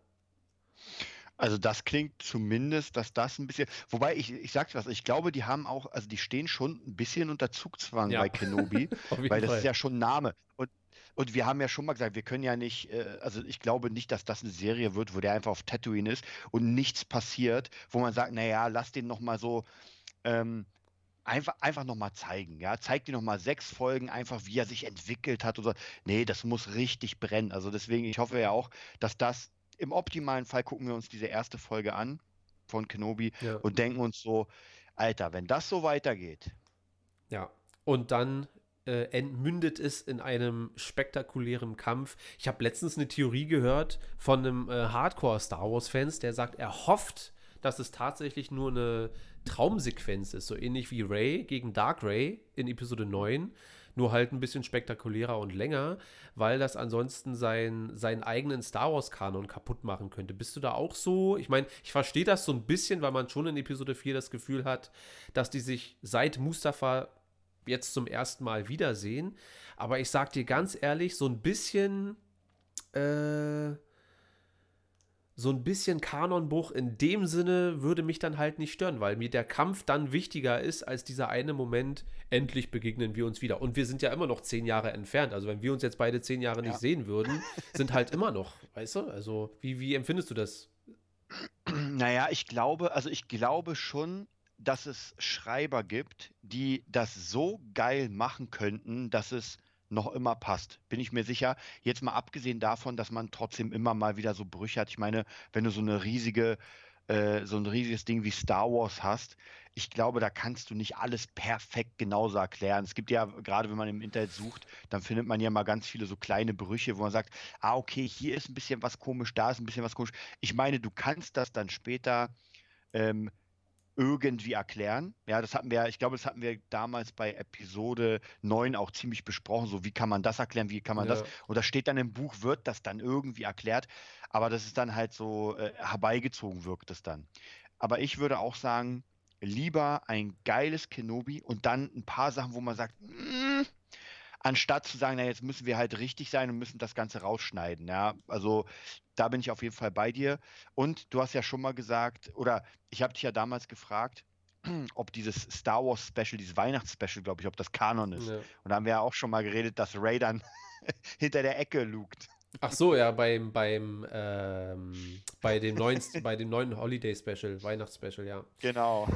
Also das klingt zumindest, dass das ein bisschen, wobei ich, ich sag's was, ich glaube, die haben auch, also die stehen schon ein bisschen unter Zugzwang ja. bei Kenobi, weil das Fall. ist ja schon ein Name. Und und wir haben ja schon mal gesagt, wir können ja nicht, äh, also ich glaube nicht, dass das eine Serie wird, wo der einfach auf Tatooine ist und nichts passiert, wo man sagt, naja, lass den nochmal so ähm, einfach, einfach nochmal zeigen. Ja? Zeig dir nochmal sechs Folgen, einfach wie er sich entwickelt hat. Und so. Nee, das muss richtig brennen. Also deswegen, ich hoffe ja auch, dass das im optimalen Fall gucken wir uns diese erste Folge an von Kenobi ja. und denken uns so, Alter, wenn das so weitergeht. Ja, und dann äh, entmündet es in einem spektakulären Kampf. Ich habe letztens eine Theorie gehört von einem äh, Hardcore-Star Wars-Fans, der sagt, er hofft, dass es tatsächlich nur eine Traumsequenz ist, so ähnlich wie Ray gegen Dark Ray in Episode 9, nur halt ein bisschen spektakulärer und länger, weil das ansonsten sein, seinen eigenen Star Wars-Kanon kaputt machen könnte. Bist du da auch so? Ich meine, ich verstehe das so ein bisschen, weil man schon in Episode 4 das Gefühl hat, dass die sich seit Mustafa jetzt zum ersten Mal wiedersehen. Aber ich sag dir ganz ehrlich, so ein bisschen, äh, so ein bisschen Kanonbruch in dem Sinne würde mich dann halt nicht stören, weil mir der Kampf dann wichtiger ist als dieser eine Moment, endlich begegnen wir uns wieder. Und wir sind ja immer noch zehn Jahre entfernt. Also wenn wir uns jetzt beide zehn Jahre nicht ja. sehen würden, sind halt immer noch, weißt du? Also wie, wie empfindest du das? Naja, ich glaube, also ich glaube schon, dass es Schreiber gibt, die das so geil machen könnten, dass es noch immer passt. Bin ich mir sicher. Jetzt mal abgesehen davon, dass man trotzdem immer mal wieder so Brüche hat. Ich meine, wenn du so eine riesige, äh, so ein riesiges Ding wie Star Wars hast, ich glaube, da kannst du nicht alles perfekt genauso erklären. Es gibt ja, gerade wenn man im Internet sucht, dann findet man ja mal ganz viele so kleine Brüche, wo man sagt, ah, okay, hier ist ein bisschen was komisch, da ist ein bisschen was komisch. Ich meine, du kannst das dann später ähm, irgendwie erklären. Ja, das hatten wir, ich glaube, das hatten wir damals bei Episode 9 auch ziemlich besprochen. So, wie kann man das erklären, wie kann man ja. das? Und das steht dann im Buch, wird das dann irgendwie erklärt. Aber das ist dann halt so äh, herbeigezogen, wirkt es dann. Aber ich würde auch sagen, lieber ein geiles Kenobi und dann ein paar Sachen, wo man sagt, mm, anstatt zu sagen, na, jetzt müssen wir halt richtig sein und müssen das Ganze rausschneiden. Ja, also da bin ich auf jeden Fall bei dir. Und du hast ja schon mal gesagt, oder ich habe dich ja damals gefragt, ob dieses Star Wars Special, dieses Weihnachtsspecial, glaube ich, ob das Kanon ist. Ja. Und da haben wir ja auch schon mal geredet, dass Ray dann hinter der Ecke lugt. Ach so, ja, beim, beim, ähm, bei dem neuen, bei dem neuen Holiday Special, Weihnachtsspecial, ja. Genau.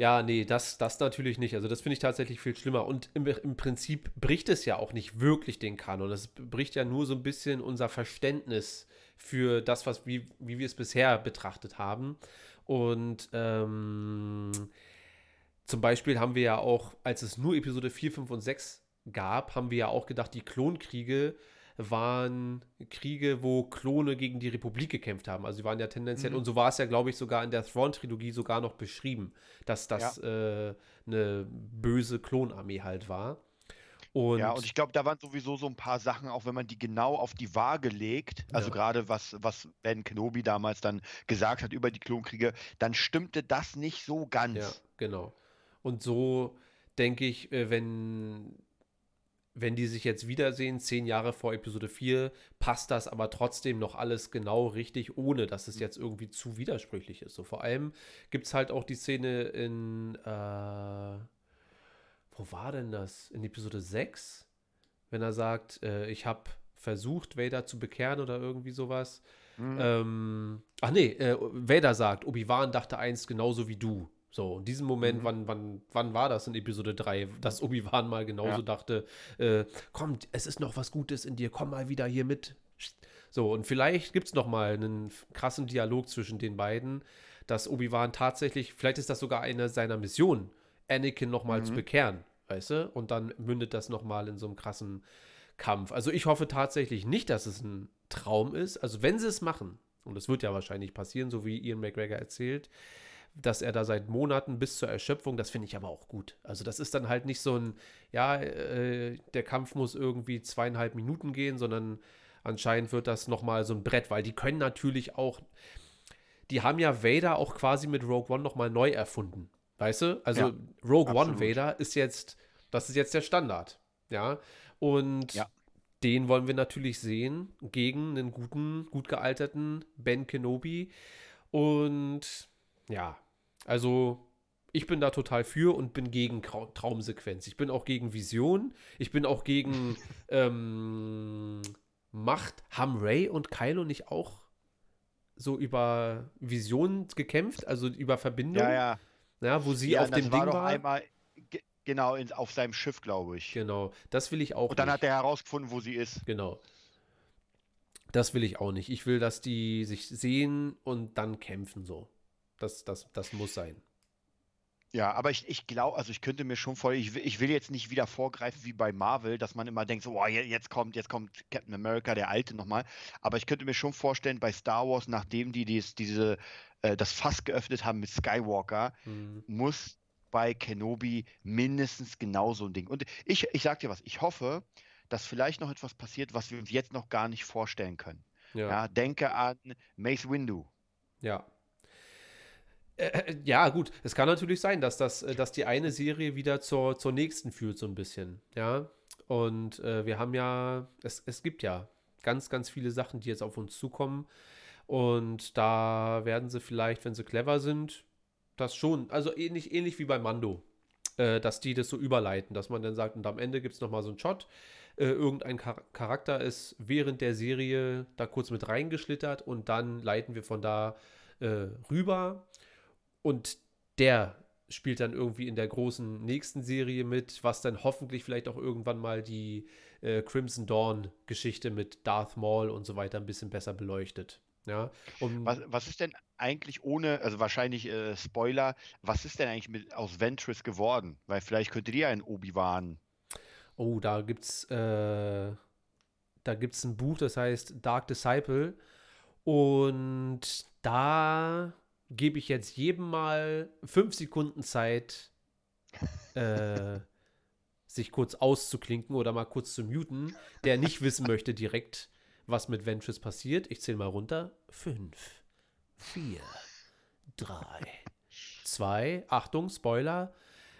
Ja, nee, das, das natürlich nicht. Also das finde ich tatsächlich viel schlimmer. Und im, im Prinzip bricht es ja auch nicht wirklich den Kanon. Es bricht ja nur so ein bisschen unser Verständnis für das, was, wie, wie wir es bisher betrachtet haben. Und ähm, zum Beispiel haben wir ja auch, als es nur Episode 4, 5 und 6 gab, haben wir ja auch gedacht, die Klonkriege waren Kriege, wo Klone gegen die Republik gekämpft haben. Also sie waren ja tendenziell, mhm. und so war es ja, glaube ich, sogar in der Thrawn-Trilogie sogar noch beschrieben, dass das ja. äh, eine böse Klonarmee halt war. Und ja, und ich glaube, da waren sowieso so ein paar Sachen, auch wenn man die genau auf die Waage legt, also ja. gerade was, was Ben Kenobi damals dann gesagt hat über die Klonkriege, dann stimmte das nicht so ganz. Ja, genau. Und so denke ich, äh, wenn wenn die sich jetzt wiedersehen, zehn Jahre vor Episode 4, passt das aber trotzdem noch alles genau richtig, ohne dass es jetzt irgendwie zu widersprüchlich ist. So vor allem gibt es halt auch die Szene in, äh, wo war denn das? In Episode 6, wenn er sagt, äh, ich habe versucht, Vader zu bekehren oder irgendwie sowas. Mhm. Ähm, ach nee, äh, Vader sagt, Obi-Wan dachte einst genauso wie du. So, in diesem Moment, mhm. wann, wann, wann war das in Episode 3, dass Obi-Wan mal genauso ja. dachte, äh, komm, es ist noch was Gutes in dir, komm mal wieder hier mit. So, und vielleicht gibt es noch mal einen krassen Dialog zwischen den beiden, dass Obi-Wan tatsächlich, vielleicht ist das sogar eine seiner Missionen, Anakin noch mal mhm. zu bekehren, weißt du? Und dann mündet das noch mal in so einem krassen Kampf. Also ich hoffe tatsächlich nicht, dass es ein Traum ist. Also wenn sie es machen, und es wird ja wahrscheinlich passieren, so wie Ian McGregor erzählt, dass er da seit Monaten bis zur Erschöpfung, das finde ich aber auch gut. Also das ist dann halt nicht so ein, ja, äh, der Kampf muss irgendwie zweieinhalb Minuten gehen, sondern anscheinend wird das nochmal so ein Brett, weil die können natürlich auch, die haben ja Vader auch quasi mit Rogue One nochmal neu erfunden. Weißt du? Also ja, Rogue absolut. One Vader ist jetzt, das ist jetzt der Standard. Ja. Und ja. den wollen wir natürlich sehen gegen einen guten, gut gealterten Ben Kenobi. Und ja, also ich bin da total für und bin gegen Traumsequenz. Ich bin auch gegen Vision. Ich bin auch gegen ähm, Macht. Haben Ray und Kylo nicht auch so über Visionen gekämpft? Also über Verbindung? Ja, ja. Ja, wo sie ja, auf dem war Ding war. Einmal, genau, in, auf seinem Schiff, glaube ich. Genau, das will ich auch. Und dann nicht. hat er herausgefunden, wo sie ist. Genau. Das will ich auch nicht. Ich will, dass die sich sehen und dann kämpfen so. Das, das, das muss sein. Ja, aber ich, ich glaube, also ich könnte mir schon vor, ich will, ich will jetzt nicht wieder vorgreifen wie bei Marvel, dass man immer denkt, so, oh, jetzt kommt, jetzt kommt Captain America, der alte nochmal. Aber ich könnte mir schon vorstellen, bei Star Wars, nachdem die dies, diese, äh, das Fass geöffnet haben mit Skywalker, mhm. muss bei Kenobi mindestens genauso ein Ding. Und ich, ich sag dir was, ich hoffe, dass vielleicht noch etwas passiert, was wir uns jetzt noch gar nicht vorstellen können. Ja, ja denke an Mace Windu. Ja, äh, ja, gut, es kann natürlich sein, dass, das, äh, dass die eine Serie wieder zur, zur nächsten führt, so ein bisschen. Ja. Und äh, wir haben ja, es, es gibt ja ganz, ganz viele Sachen, die jetzt auf uns zukommen. Und da werden sie vielleicht, wenn sie clever sind, das schon, also ähnlich, ähnlich wie bei Mando, äh, dass die das so überleiten, dass man dann sagt, und am Ende gibt es nochmal so einen Shot. Äh, irgendein Char Charakter ist während der Serie da kurz mit reingeschlittert und dann leiten wir von da äh, rüber und der spielt dann irgendwie in der großen nächsten Serie mit, was dann hoffentlich vielleicht auch irgendwann mal die äh, Crimson Dawn-Geschichte mit Darth Maul und so weiter ein bisschen besser beleuchtet. Ja, was, was ist denn eigentlich ohne, also wahrscheinlich äh, Spoiler, was ist denn eigentlich mit, aus Ventress geworden? Weil vielleicht könnte die ja in Obi-Wan. Oh, da gibt's, äh, da gibt's ein Buch, das heißt Dark Disciple. Und da gebe ich jetzt jedem mal fünf Sekunden Zeit, äh, sich kurz auszuklinken oder mal kurz zu muten, der nicht wissen möchte direkt, was mit Ventress passiert. Ich zähle mal runter. Fünf, vier, drei, zwei, Achtung, Spoiler.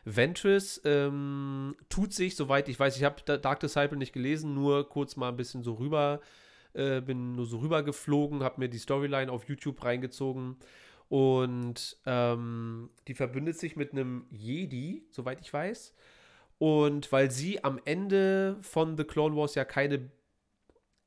Ventress ähm, tut sich, soweit ich weiß, ich habe Dark Disciple nicht gelesen, nur kurz mal ein bisschen so rüber, äh, bin nur so rüber geflogen, habe mir die Storyline auf YouTube reingezogen und ähm, die verbündet sich mit einem Jedi, soweit ich weiß. Und weil sie am Ende von The Clone Wars ja keine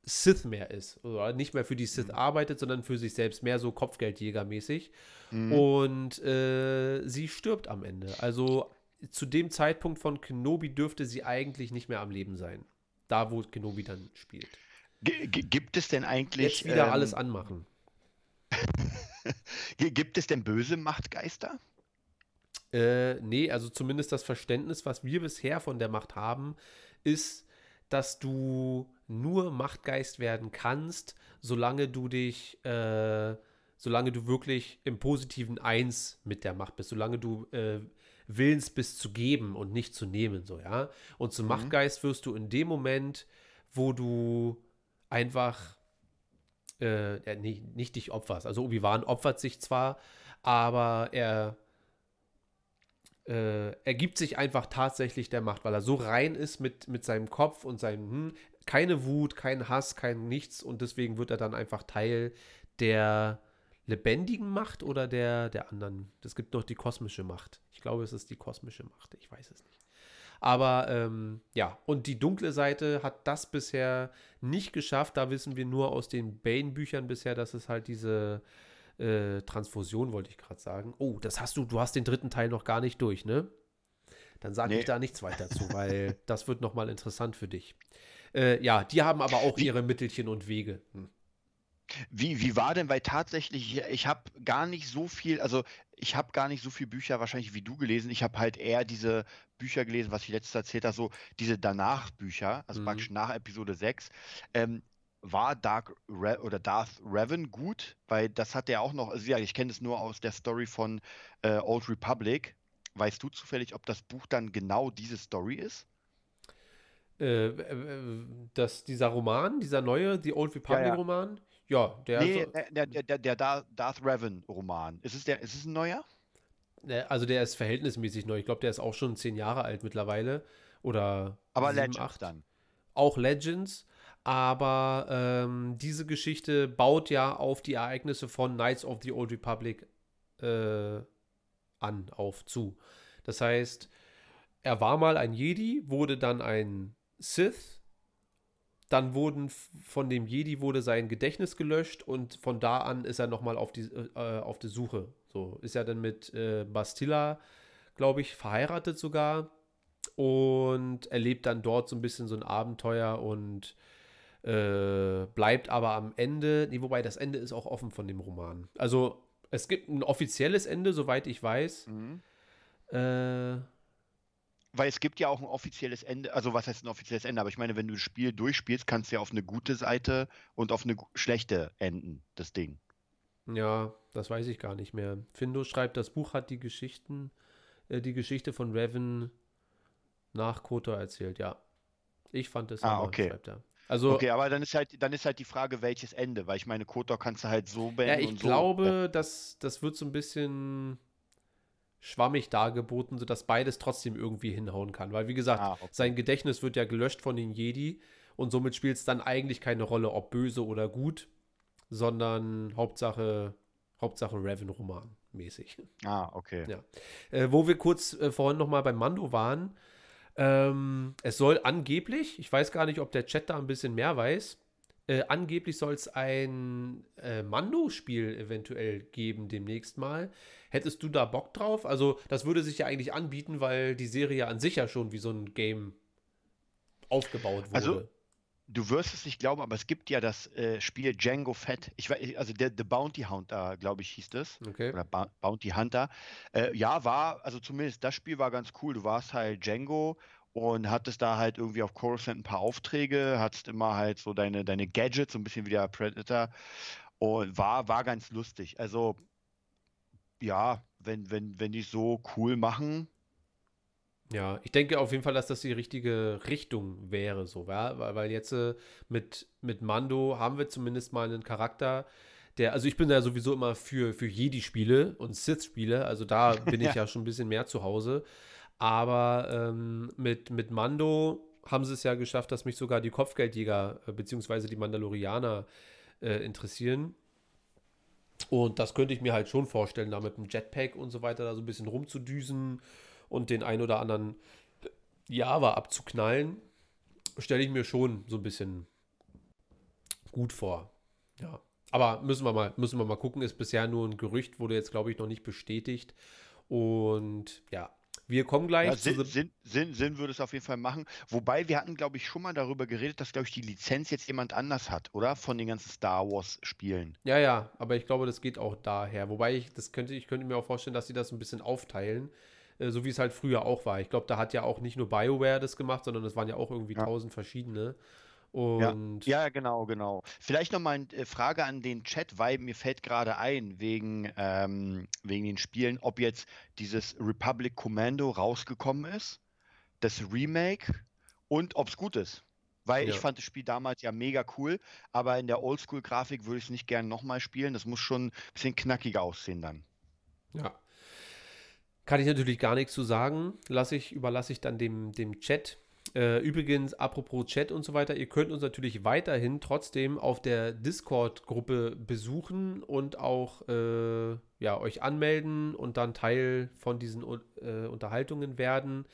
Sith mehr ist, oder nicht mehr für die Sith mhm. arbeitet, sondern für sich selbst, mehr so Kopfgeldjägermäßig. Mhm. Und äh, sie stirbt am Ende. Also zu dem Zeitpunkt von Kenobi dürfte sie eigentlich nicht mehr am Leben sein. Da, wo Kenobi dann spielt. G gibt es denn eigentlich. Jetzt wieder ähm, alles anmachen. Gibt es denn böse Machtgeister? Äh, nee, also zumindest das Verständnis, was wir bisher von der Macht haben, ist, dass du nur Machtgeist werden kannst, solange du dich, äh, solange du wirklich im positiven Eins mit der Macht bist, solange du äh, willens bist zu geben und nicht zu nehmen, so, ja. Und zum mhm. Machtgeist wirst du in dem Moment, wo du einfach äh, nicht, nicht dich opferst. Also Obi-Wan opfert sich zwar, aber er äh, er gibt sich einfach tatsächlich der Macht, weil er so rein ist mit, mit seinem Kopf und seinem, hm, keine Wut, kein Hass, kein Nichts und deswegen wird er dann einfach Teil der lebendigen Macht oder der, der anderen. Es gibt noch die kosmische Macht. Ich glaube, es ist die kosmische Macht. Ich weiß es nicht. Aber ähm, ja, und die dunkle Seite hat das bisher nicht geschafft. Da wissen wir nur aus den Bane-Büchern bisher, dass es halt diese äh, Transfusion, wollte ich gerade sagen. Oh, das hast du, du hast den dritten Teil noch gar nicht durch, ne? Dann sage nee. ich da nichts weiter zu, weil das wird nochmal interessant für dich. Äh, ja, die haben aber auch ihre Mittelchen und Wege. Hm. Wie, wie war denn, weil tatsächlich, ich habe gar nicht so viel, also ich habe gar nicht so viele Bücher wahrscheinlich wie du gelesen. Ich habe halt eher diese Bücher gelesen, was ich letztes erzählt habe, so diese Danach-Bücher, also mhm. praktisch nach Episode 6. Ähm, war Dark Re oder Darth Revan gut? Weil das hat er auch noch, also ja, ich kenne es nur aus der Story von äh, Old Republic. Weißt du zufällig, ob das Buch dann genau diese Story ist? Äh, äh, das, dieser Roman, dieser neue, die Old Republic-Roman? Ja, ja. Ja, der. Nee, so, der, der, der, der Darth Revan-Roman. Ist es, der, ist es ein neuer? Also der ist verhältnismäßig neu. Ich glaube, der ist auch schon zehn Jahre alt mittlerweile. Oder. Aber sieben, Legends acht. dann. Auch Legends. Aber ähm, diese Geschichte baut ja auf die Ereignisse von Knights of the Old Republic äh, an, auf zu. Das heißt, er war mal ein Jedi, wurde dann ein Sith dann wurden von dem Jedi wurde sein Gedächtnis gelöscht und von da an ist er nochmal auf die, äh, auf die Suche. So ist er dann mit äh, Bastilla, glaube ich, verheiratet sogar und erlebt dann dort so ein bisschen so ein Abenteuer und äh, bleibt aber am Ende, nee, wobei das Ende ist auch offen von dem Roman. Also es gibt ein offizielles Ende, soweit ich weiß. Mhm. Äh, weil es gibt ja auch ein offizielles Ende, also was heißt ein offizielles Ende, aber ich meine, wenn du das Spiel durchspielst, kannst du ja auf eine gute Seite und auf eine schlechte enden, das Ding. Ja, das weiß ich gar nicht mehr. Findo schreibt, das Buch hat die Geschichten, äh, die Geschichte von Revan nach Kotor erzählt, ja. Ich fand es ah, okay. schreibt er. Also, okay, aber dann ist halt, dann ist halt die Frage, welches Ende, weil ich meine, Kotor kannst du halt so beenden. Ja, ich glaube, so. dass das wird so ein bisschen schwammig dargeboten, sodass beides trotzdem irgendwie hinhauen kann. Weil, wie gesagt, ah, okay. sein Gedächtnis wird ja gelöscht von den Jedi und somit spielt es dann eigentlich keine Rolle, ob böse oder gut, sondern Hauptsache, Hauptsache Raven-Roman mäßig. Ah, okay. Ja. Äh, wo wir kurz äh, vorhin nochmal beim Mando waren, ähm, es soll angeblich, ich weiß gar nicht, ob der Chat da ein bisschen mehr weiß, äh, angeblich soll es ein äh, Mando-Spiel eventuell geben demnächst mal. Hättest du da Bock drauf? Also, das würde sich ja eigentlich anbieten, weil die Serie an sich ja schon wie so ein Game aufgebaut wurde. Also, du wirst es nicht glauben, aber es gibt ja das äh, Spiel Django Fett. Ich weiß, also der The Bounty Hunter, glaube ich, hieß das. Okay. Oder ba Bounty Hunter. Äh, ja, war, also zumindest das Spiel war ganz cool. Du warst halt Django und hattest da halt irgendwie auf Coruscant ein paar Aufträge, hattest immer halt so deine, deine Gadgets, so ein bisschen wie der Predator und war, war ganz lustig. Also ja, wenn, wenn, wenn die so cool machen. Ja, ich denke auf jeden Fall, dass das die richtige Richtung wäre, so, ja? weil, weil jetzt äh, mit, mit Mando haben wir zumindest mal einen Charakter, der, also ich bin ja sowieso immer für, für Jedi-Spiele und Sith-Spiele, also da bin ich ja. ja schon ein bisschen mehr zu Hause. Aber ähm, mit, mit Mando haben sie es ja geschafft, dass mich sogar die Kopfgeldjäger äh, bzw. die Mandalorianer äh, interessieren. Und das könnte ich mir halt schon vorstellen, da mit dem Jetpack und so weiter da so ein bisschen rumzudüsen und den ein oder anderen Java abzuknallen, stelle ich mir schon so ein bisschen gut vor. Ja. Aber müssen wir mal, müssen wir mal gucken, ist bisher nur ein Gerücht, wurde jetzt, glaube ich, noch nicht bestätigt. Und ja, wir kommen gleich. Ja, Sinn, Sinn, Sinn, Sinn, würde es auf jeden Fall machen. Wobei wir hatten, glaube ich, schon mal darüber geredet, dass, glaube ich, die Lizenz jetzt jemand anders hat, oder? Von den ganzen Star Wars-Spielen. Ja, ja, aber ich glaube, das geht auch daher. Wobei ich, das könnte, ich könnte mir auch vorstellen, dass sie das ein bisschen aufteilen, äh, so wie es halt früher auch war. Ich glaube, da hat ja auch nicht nur BioWare das gemacht, sondern es waren ja auch irgendwie ja. tausend verschiedene. Und ja, ja, genau, genau. Vielleicht nochmal eine äh, Frage an den Chat, weil mir fällt gerade ein, wegen, ähm, wegen den Spielen, ob jetzt dieses Republic Commando rausgekommen ist, das Remake und ob es gut ist. Weil ja. ich fand das Spiel damals ja mega cool, aber in der Oldschool-Grafik würde ich es nicht gerne nochmal spielen. Das muss schon ein bisschen knackiger aussehen dann. Ja. Kann ich natürlich gar nichts zu sagen. Lass ich, überlasse ich dann dem, dem Chat. Äh, übrigens, apropos Chat und so weiter, ihr könnt uns natürlich weiterhin trotzdem auf der Discord-Gruppe besuchen und auch äh, ja, euch anmelden und dann Teil von diesen äh, Unterhaltungen werden.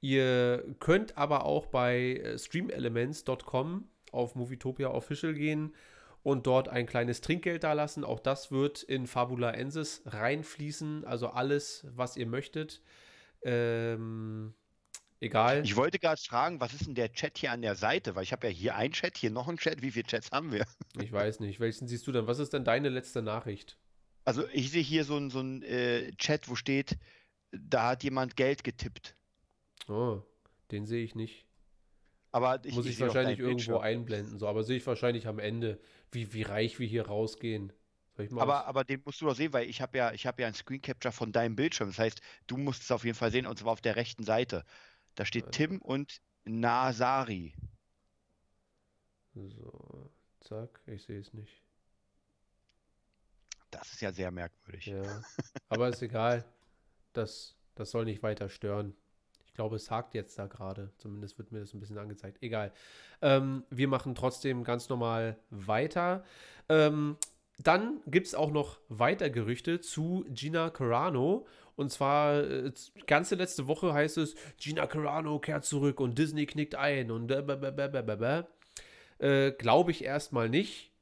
Ihr könnt aber auch bei äh, streamelements.com auf Movietopia Official gehen und dort ein kleines Trinkgeld dalassen. Auch das wird in Fabula Ensis reinfließen. Also alles, was ihr möchtet. Ähm, egal. Ich wollte gerade fragen, was ist denn der Chat hier an der Seite? Weil ich habe ja hier einen Chat, hier noch einen Chat. Wie viele Chats haben wir? Ich weiß nicht. Welchen siehst du dann? Was ist denn deine letzte Nachricht? Also ich sehe hier so einen so äh, Chat, wo steht, da hat jemand Geld getippt. Oh, den sehe ich nicht. Aber ich, Muss ich, ich wahrscheinlich irgendwo einblenden, so, aber sehe ich wahrscheinlich am Ende, wie, wie reich wir hier rausgehen. aber, aber den musst du doch sehen, weil ich habe ja, ich habe ja ein Screen Capture von deinem Bildschirm. Das heißt, du musst es auf jeden Fall sehen und zwar auf der rechten Seite. Da steht. Tim und Nasari. So, zack, ich sehe es nicht. Das ist ja sehr merkwürdig. Ja, aber ist egal. Das, das soll nicht weiter stören. Ich glaube, es hakt jetzt da gerade. Zumindest wird mir das ein bisschen angezeigt. Egal. Ähm, wir machen trotzdem ganz normal weiter. Ähm, dann gibt es auch noch weiter Gerüchte zu Gina Carano. Und zwar, äh, ganze letzte Woche heißt es, Gina Carano kehrt zurück und Disney knickt ein und äh, äh, Glaube ich erstmal nicht,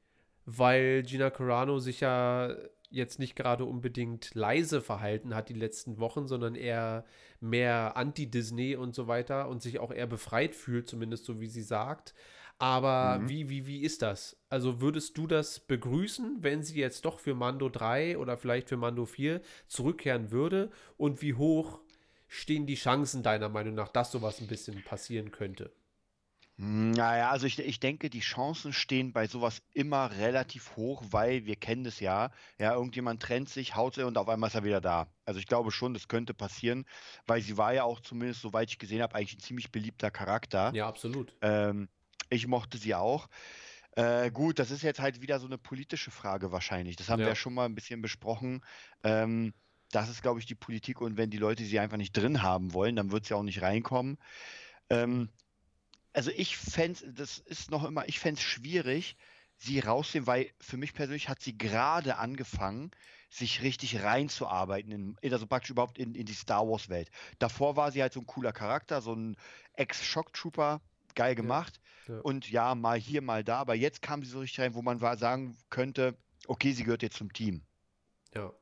weil Gina Carano sich ja jetzt nicht gerade unbedingt leise verhalten hat die letzten Wochen, sondern eher mehr anti-Disney und so weiter und sich auch eher befreit fühlt, zumindest so wie sie sagt. Aber mhm. wie, wie, wie ist das? Also würdest du das begrüßen, wenn sie jetzt doch für Mando 3 oder vielleicht für Mando 4 zurückkehren würde? Und wie hoch stehen die Chancen deiner Meinung nach, dass sowas ein bisschen passieren könnte? Naja, also ich, ich denke, die Chancen stehen bei sowas immer relativ hoch, weil wir kennen das ja. Ja, irgendjemand trennt sich, haut sie und auf einmal ist er wieder da. Also ich glaube schon, das könnte passieren, weil sie war ja auch zumindest, soweit ich gesehen habe, eigentlich ein ziemlich beliebter Charakter. Ja, absolut. Ähm, ich mochte sie auch. Äh, gut, das ist jetzt halt wieder so eine politische Frage wahrscheinlich. Das haben ja. wir ja schon mal ein bisschen besprochen. Ähm, das ist, glaube ich, die Politik und wenn die Leute sie einfach nicht drin haben wollen, dann wird sie auch nicht reinkommen. Ähm, also ich fände das ist noch immer, ich fände es schwierig, sie rauszunehmen, weil für mich persönlich hat sie gerade angefangen, sich richtig reinzuarbeiten, in, in, also praktisch überhaupt in, in die Star Wars-Welt. Davor war sie halt so ein cooler Charakter, so ein Ex-Shock-Trooper, geil gemacht. Ja, ja. Und ja, mal hier, mal da, aber jetzt kam sie so richtig rein, wo man war, sagen könnte, okay, sie gehört jetzt zum Team. Ja.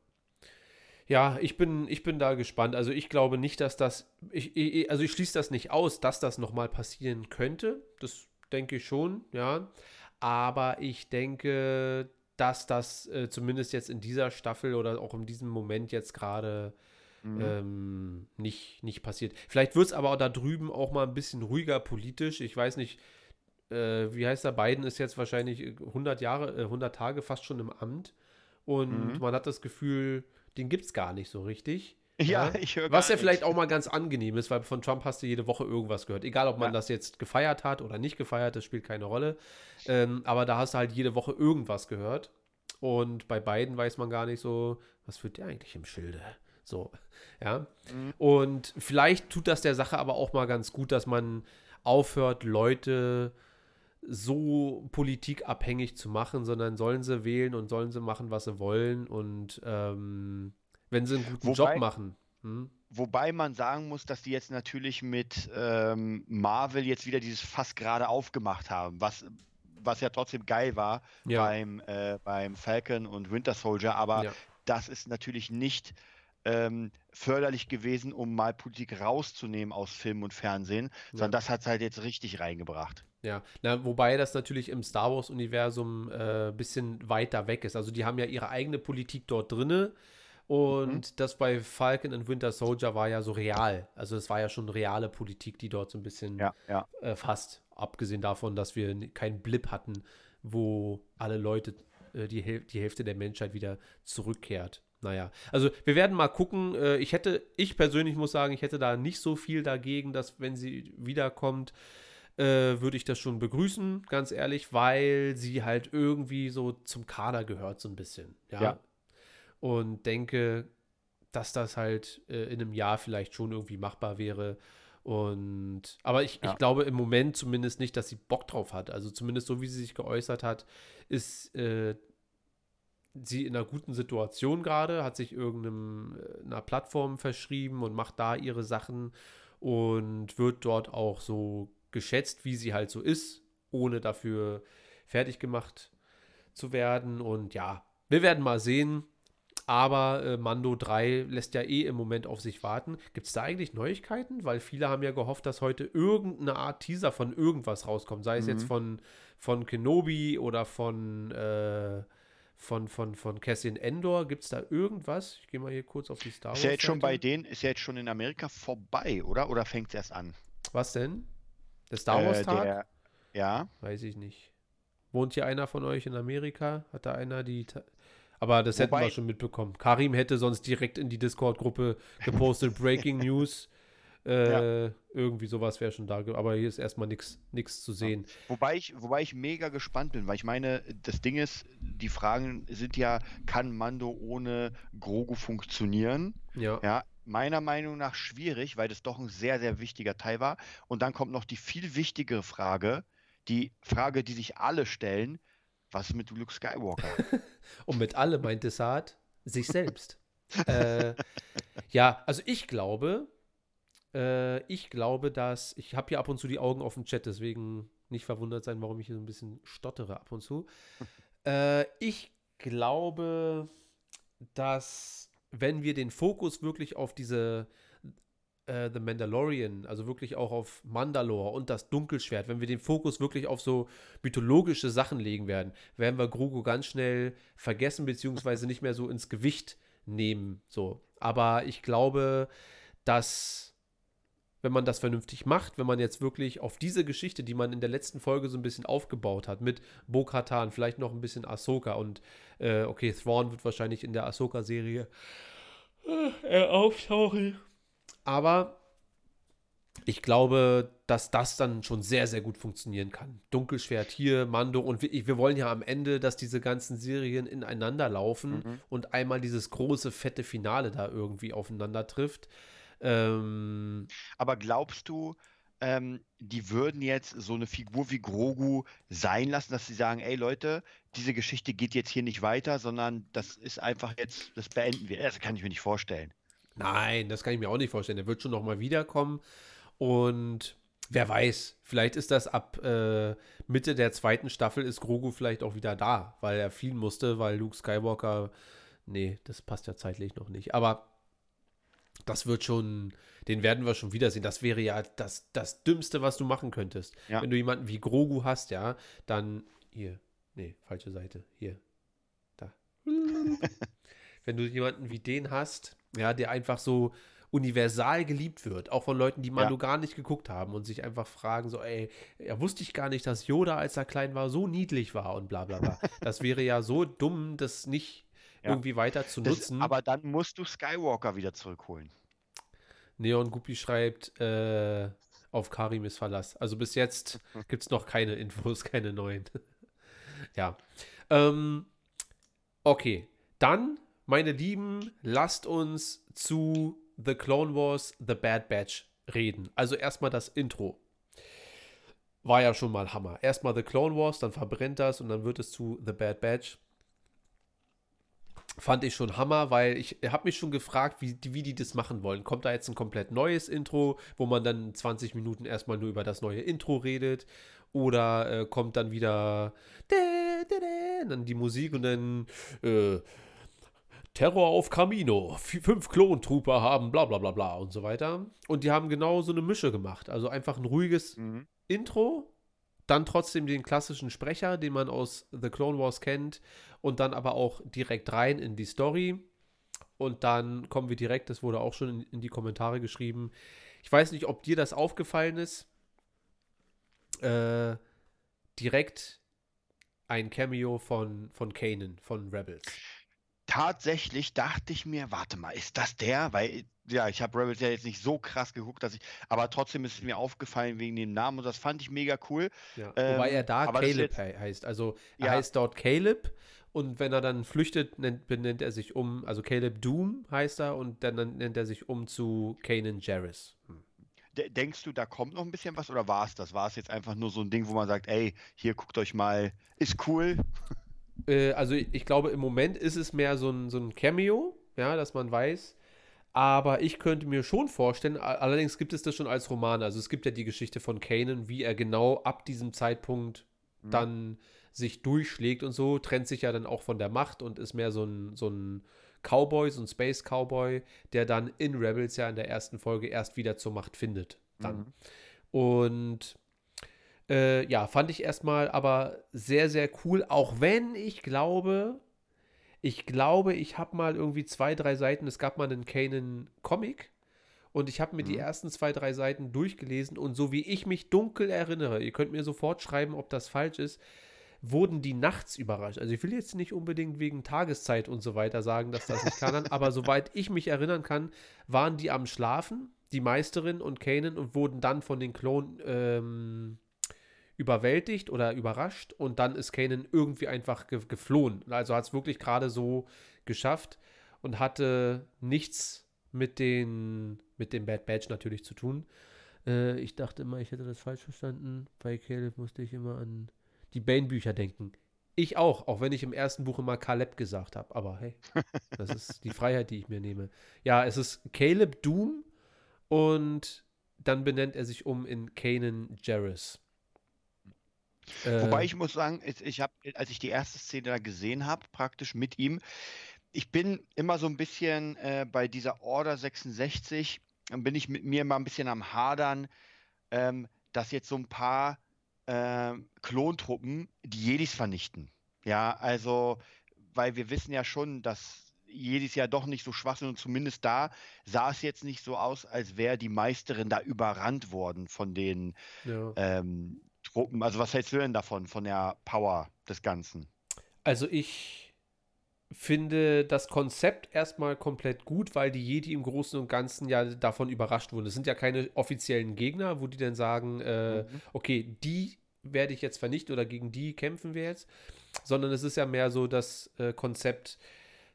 Ja, ich bin, ich bin da gespannt. Also ich glaube nicht, dass das, ich, ich, also ich schließe das nicht aus, dass das nochmal passieren könnte. Das denke ich schon, ja. Aber ich denke, dass das äh, zumindest jetzt in dieser Staffel oder auch in diesem Moment jetzt gerade mhm. ähm, nicht, nicht passiert. Vielleicht wird es aber auch da drüben auch mal ein bisschen ruhiger politisch. Ich weiß nicht, äh, wie heißt er? Biden ist jetzt wahrscheinlich 100 Jahre, äh, 100 Tage fast schon im Amt. Und mhm. man hat das Gefühl, den gibt es gar nicht so richtig. Ja, ja, ich höre Was ja vielleicht auch mal ganz angenehm ist, weil von Trump hast du jede Woche irgendwas gehört. Egal, ob man ja. das jetzt gefeiert hat oder nicht gefeiert, das spielt keine Rolle. Ähm, aber da hast du halt jede Woche irgendwas gehört. Und bei beiden weiß man gar nicht so, was führt der eigentlich im Schilde? So, ja. Mhm. Und vielleicht tut das der Sache aber auch mal ganz gut, dass man aufhört, Leute so politikabhängig zu machen, sondern sollen sie wählen und sollen sie machen, was sie wollen und ähm, wenn sie einen guten wobei, Job machen. Hm? Wobei man sagen muss, dass die jetzt natürlich mit ähm, Marvel jetzt wieder dieses Fass gerade aufgemacht haben, was, was ja trotzdem geil war ja. Beim, äh, beim Falcon und Winter Soldier, aber ja. das ist natürlich nicht ähm, förderlich gewesen, um mal Politik rauszunehmen aus Film und Fernsehen, ja. sondern das hat es halt jetzt richtig reingebracht. Ja, na, wobei das natürlich im Star Wars-Universum ein äh, bisschen weiter weg ist. Also die haben ja ihre eigene Politik dort drinne Und mhm. das bei Falcon and Winter Soldier war ja so real. Also es war ja schon reale Politik, die dort so ein bisschen ja, ja. Äh, fast, abgesehen davon, dass wir keinen Blip hatten, wo alle Leute, äh, die, Häl die Hälfte der Menschheit wieder zurückkehrt. Naja, also wir werden mal gucken. Äh, ich hätte, ich persönlich muss sagen, ich hätte da nicht so viel dagegen, dass wenn sie wiederkommt, äh, würde ich das schon begrüßen, ganz ehrlich, weil sie halt irgendwie so zum Kader gehört, so ein bisschen. Ja. ja. Und denke, dass das halt äh, in einem Jahr vielleicht schon irgendwie machbar wäre. Und aber ich, ja. ich glaube im Moment zumindest nicht, dass sie Bock drauf hat. Also zumindest so wie sie sich geäußert hat, ist äh, sie in einer guten Situation gerade, hat sich irgendeiner äh, Plattform verschrieben und macht da ihre Sachen und wird dort auch so geschätzt, wie sie halt so ist, ohne dafür fertig gemacht zu werden. Und ja, wir werden mal sehen. Aber äh, Mando 3 lässt ja eh im Moment auf sich warten. Gibt es da eigentlich Neuigkeiten? Weil viele haben ja gehofft, dass heute irgendeine Art Teaser von irgendwas rauskommt. Sei es mhm. jetzt von, von Kenobi oder von, äh, von, von, von Cassian Endor. Gibt es da irgendwas? Ich gehe mal hier kurz auf die Star Wars. Ist ja jetzt schon bei denen, ist ja jetzt schon in Amerika vorbei, oder? Oder fängt es erst an? Was denn? Der Star Wars Tag? Äh, der, ja. Weiß ich nicht. Wohnt hier einer von euch in Amerika? Hat da einer die. Ta aber das Wobei, hätten wir schon mitbekommen. Karim hätte sonst direkt in die Discord-Gruppe gepostet: Breaking News. Äh, ja. Irgendwie sowas wäre schon da. Aber hier ist erstmal nichts zu sehen. Ja. Wobei, ich, wobei ich mega gespannt bin, weil ich meine, das Ding ist, die Fragen sind ja: Kann Mando ohne Grogu funktionieren? Ja. ja meiner Meinung nach schwierig, weil das doch ein sehr, sehr wichtiger Teil war. Und dann kommt noch die viel wichtigere Frage, die Frage, die sich alle stellen, was ist mit Luke Skywalker? Und mit alle meinte Saad sich selbst. äh, ja, also ich glaube, äh, ich glaube, dass, ich habe hier ab und zu die Augen auf dem Chat, deswegen nicht verwundert sein, warum ich hier so ein bisschen stottere ab und zu. äh, ich glaube, dass wenn wir den Fokus wirklich auf diese äh, The Mandalorian, also wirklich auch auf Mandalore und das Dunkelschwert, wenn wir den Fokus wirklich auf so mythologische Sachen legen werden, werden wir Grogu ganz schnell vergessen, beziehungsweise nicht mehr so ins Gewicht nehmen. So. Aber ich glaube, dass wenn man das vernünftig macht, wenn man jetzt wirklich auf diese Geschichte, die man in der letzten Folge so ein bisschen aufgebaut hat, mit Bo-Katan, vielleicht noch ein bisschen Ahsoka und äh, okay, Thrawn wird wahrscheinlich in der Ahsoka-Serie äh, auftauchen. Aber ich glaube, dass das dann schon sehr, sehr gut funktionieren kann. Dunkelschwert hier, Mando und wir, wir wollen ja am Ende, dass diese ganzen Serien ineinander laufen mhm. und einmal dieses große, fette Finale da irgendwie aufeinander trifft. Ähm, Aber glaubst du, ähm, die würden jetzt so eine Figur wie Grogu sein lassen, dass sie sagen, ey Leute, diese Geschichte geht jetzt hier nicht weiter, sondern das ist einfach jetzt, das beenden wir. Das kann ich mir nicht vorstellen. Nein, das kann ich mir auch nicht vorstellen. Der wird schon noch mal wiederkommen und wer weiß, vielleicht ist das ab äh, Mitte der zweiten Staffel ist Grogu vielleicht auch wieder da, weil er fliehen musste, weil Luke Skywalker, nee, das passt ja zeitlich noch nicht. Aber das wird schon, den werden wir schon wiedersehen. Das wäre ja das, das Dümmste, was du machen könntest. Ja. Wenn du jemanden wie Grogu hast, ja, dann hier, nee, falsche Seite, hier, da. Wenn du jemanden wie den hast, ja, der einfach so universal geliebt wird, auch von Leuten, die man ja. gar nicht geguckt haben und sich einfach fragen, so, ey, ja, wusste ich gar nicht, dass Yoda, als er klein war, so niedlich war und bla bla bla. das wäre ja so dumm, das nicht ja. irgendwie weiter zu das, nutzen. Aber dann musst du Skywalker wieder zurückholen. Neon Guppy schreibt, äh, auf Karim ist Verlass. Also bis jetzt gibt es noch keine Infos, keine neuen. ja. Ähm, okay. Dann, meine Lieben, lasst uns zu The Clone Wars, The Bad Batch reden. Also erstmal das Intro. War ja schon mal Hammer. Erstmal The Clone Wars, dann verbrennt das und dann wird es zu The Bad Batch fand ich schon Hammer, weil ich habe mich schon gefragt, wie, wie die das machen wollen. Kommt da jetzt ein komplett neues Intro, wo man dann 20 Minuten erstmal nur über das neue Intro redet? Oder äh, kommt dann wieder dann die Musik und dann äh, Terror auf Camino, fünf Klontrooper haben bla bla bla bla und so weiter. Und die haben genau so eine Mische gemacht. Also einfach ein ruhiges mhm. Intro, dann trotzdem den klassischen Sprecher, den man aus The Clone Wars kennt, und dann aber auch direkt rein in die Story. Und dann kommen wir direkt, das wurde auch schon in, in die Kommentare geschrieben. Ich weiß nicht, ob dir das aufgefallen ist. Äh, direkt ein Cameo von, von Kanan, von Rebels. Tatsächlich dachte ich mir, warte mal, ist das der? Weil, ja, ich habe Rebels ja jetzt nicht so krass geguckt, dass ich, aber trotzdem ist es mir aufgefallen wegen dem Namen und das fand ich mega cool. Ja, ähm, wobei er da Caleb jetzt, heißt. Also er ja. heißt dort Caleb und wenn er dann flüchtet, nennt, benennt er sich um, also Caleb Doom heißt er und dann nennt er sich um zu Kanan Jarrus. Hm. Denkst du, da kommt noch ein bisschen was oder war es das? War es jetzt einfach nur so ein Ding, wo man sagt, ey, hier guckt euch mal, ist cool? Äh, also ich glaube, im Moment ist es mehr so ein, so ein Cameo, ja, dass man weiß. Aber ich könnte mir schon vorstellen, allerdings gibt es das schon als Roman. Also es gibt ja die Geschichte von Kanan, wie er genau ab diesem Zeitpunkt mhm. dann sich durchschlägt und so, trennt sich ja dann auch von der Macht und ist mehr so ein, so ein Cowboy, so ein Space Cowboy, der dann in Rebels ja in der ersten Folge erst wieder zur Macht findet. Dann. Mhm. Und äh, ja, fand ich erstmal aber sehr, sehr cool, auch wenn ich glaube, ich glaube, ich habe mal irgendwie zwei, drei Seiten, es gab mal einen Kanan-Comic und ich habe mir mhm. die ersten zwei, drei Seiten durchgelesen und so wie ich mich dunkel erinnere, ihr könnt mir sofort schreiben, ob das falsch ist, wurden die nachts überrascht. Also ich will jetzt nicht unbedingt wegen Tageszeit und so weiter sagen, dass das nicht kann, aber soweit ich mich erinnern kann, waren die am Schlafen, die Meisterin und Kanan, und wurden dann von den Klonen ähm, überwältigt oder überrascht und dann ist Kanan irgendwie einfach ge geflohen. Also hat es wirklich gerade so geschafft und hatte nichts mit den mit dem Bad Badge natürlich zu tun. Äh, ich dachte immer, ich hätte das falsch verstanden. Bei Caleb musste ich immer an die Bane-Bücher denken. Ich auch, auch wenn ich im ersten Buch immer Caleb gesagt habe. Aber hey, das ist die Freiheit, die ich mir nehme. Ja, es ist Caleb Doom und dann benennt er sich um in Kanan Jarrus. Äh, Wobei ich muss sagen, ich habe, als ich die erste Szene da gesehen habe, praktisch mit ihm, ich bin immer so ein bisschen äh, bei dieser Order 66, bin ich mit mir immer ein bisschen am Hadern, ähm, dass jetzt so ein paar äh, Klontruppen die Jedis vernichten. Ja, also, weil wir wissen ja schon, dass Jedis ja doch nicht so schwach sind und zumindest da sah es jetzt nicht so aus, als wäre die Meisterin da überrannt worden von den ja. ähm, Truppen. Also was hältst du denn davon, von der Power des Ganzen? Also ich finde das Konzept erstmal komplett gut, weil die Jedi im Großen und Ganzen ja davon überrascht wurden. Es sind ja keine offiziellen Gegner, wo die dann sagen, äh, mhm. okay, die werde ich jetzt vernichten oder gegen die kämpfen wir jetzt, sondern es ist ja mehr so das äh, Konzept,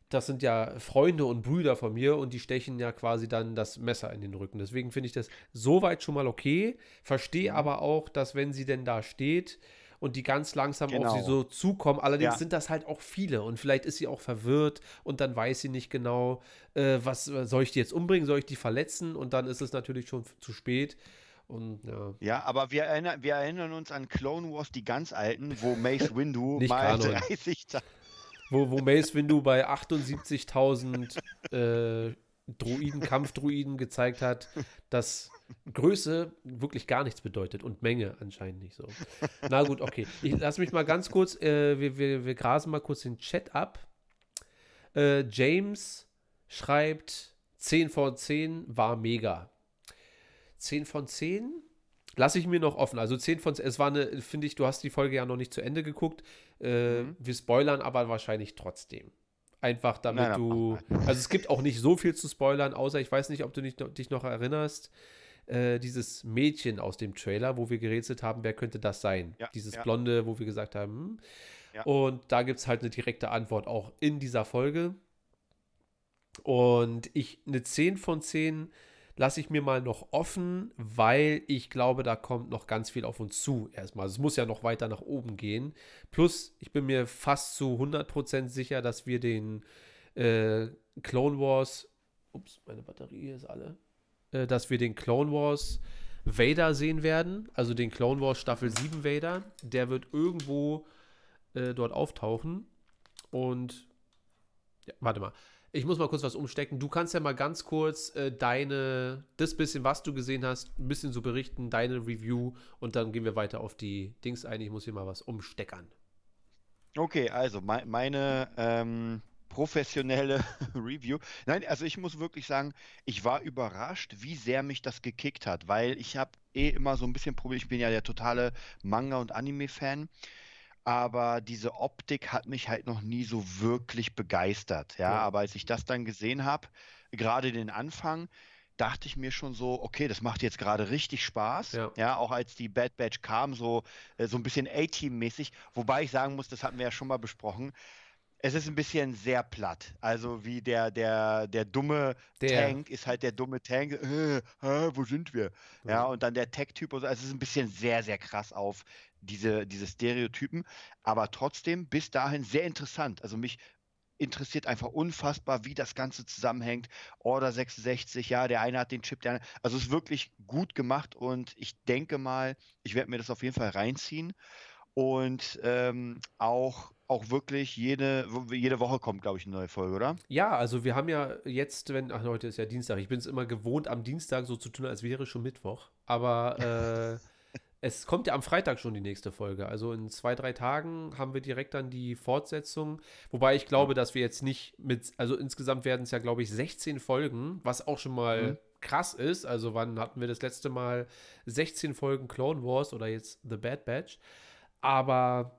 das sind ja Freunde und Brüder von mir und die stechen ja quasi dann das Messer in den Rücken. Deswegen finde ich das soweit schon mal okay. Verstehe mhm. aber auch, dass wenn sie denn da steht und die ganz langsam genau. auf sie so zukommen, allerdings ja. sind das halt auch viele und vielleicht ist sie auch verwirrt und dann weiß sie nicht genau, äh, was soll ich die jetzt umbringen, soll ich die verletzen und dann ist es natürlich schon zu spät. Und, ja. ja, aber wir erinnern, wir erinnern uns an Clone Wars, die ganz alten, wo Mace Windu mal Kanon. 30 wo, wo Mace Windu bei 78.000 äh, Druiden, Kampfdruiden gezeigt hat, dass Größe wirklich gar nichts bedeutet und Menge anscheinend nicht so. Na gut, okay. Ich lass mich mal ganz kurz, äh, wir, wir, wir grasen mal kurz den Chat ab. Äh, James schreibt 10 von 10 war mega. 10 von 10? Lasse ich mir noch offen. Also 10 von 10. Es war eine, finde ich, du hast die Folge ja noch nicht zu Ende geguckt. Äh, mhm. Wir spoilern aber wahrscheinlich trotzdem. Einfach damit nein, du. Also es gibt auch nicht so viel zu spoilern, außer ich weiß nicht, ob du nicht, dich noch erinnerst. Äh, dieses Mädchen aus dem Trailer, wo wir gerätselt haben, wer könnte das sein? Ja, dieses ja. Blonde, wo wir gesagt haben. Hm. Ja. Und da gibt es halt eine direkte Antwort auch in dieser Folge. Und ich eine 10 von 10 lasse ich mir mal noch offen, weil ich glaube, da kommt noch ganz viel auf uns zu erstmal. Also es muss ja noch weiter nach oben gehen. Plus, ich bin mir fast zu 100% sicher, dass wir den äh, Clone Wars, ups, meine Batterie ist alle, äh, dass wir den Clone Wars Vader sehen werden, also den Clone Wars Staffel 7 Vader. Der wird irgendwo äh, dort auftauchen. Und ja, warte mal. Ich muss mal kurz was umstecken. Du kannst ja mal ganz kurz äh, deine, das bisschen, was du gesehen hast, ein bisschen so berichten, deine Review und dann gehen wir weiter auf die Dings ein. Ich muss hier mal was umsteckern. Okay, also me meine, ähm, professionelle Review. Nein, also ich muss wirklich sagen, ich war überrascht, wie sehr mich das gekickt hat, weil ich habe eh immer so ein bisschen Problem, ich bin ja der totale Manga- und Anime-Fan, aber diese Optik hat mich halt noch nie so wirklich begeistert. Ja, ja. aber als ich das dann gesehen habe, gerade den Anfang, dachte ich mir schon so, okay, das macht jetzt gerade richtig Spaß. Ja. ja. auch als die Bad Batch kam, so, äh, so ein bisschen A-Team-mäßig. Wobei ich sagen muss, das hatten wir ja schon mal besprochen. Es ist ein bisschen sehr platt. Also wie der, der, der dumme der. Tank ist halt der dumme Tank. Äh, äh, wo sind wir? Ja, ja und dann der Tech-Typ. Also es ist ein bisschen sehr, sehr krass auf diese, diese Stereotypen. Aber trotzdem bis dahin sehr interessant. Also mich interessiert einfach unfassbar, wie das Ganze zusammenhängt. Order 66, ja, der eine hat den Chip, der andere. Also es ist wirklich gut gemacht und ich denke mal, ich werde mir das auf jeden Fall reinziehen. Und ähm, auch, auch wirklich jede, jede Woche kommt, glaube ich, eine neue Folge, oder? Ja, also wir haben ja jetzt, wenn, ach, heute ist ja Dienstag, ich bin es immer gewohnt, am Dienstag so zu tun, als wäre schon Mittwoch. Aber äh, es kommt ja am Freitag schon die nächste Folge. Also in zwei, drei Tagen haben wir direkt dann die Fortsetzung. Wobei ich glaube, dass wir jetzt nicht mit, also insgesamt werden es ja, glaube ich, 16 Folgen, was auch schon mal mhm. krass ist. Also wann hatten wir das letzte Mal 16 Folgen Clone Wars oder jetzt The Bad Batch? Aber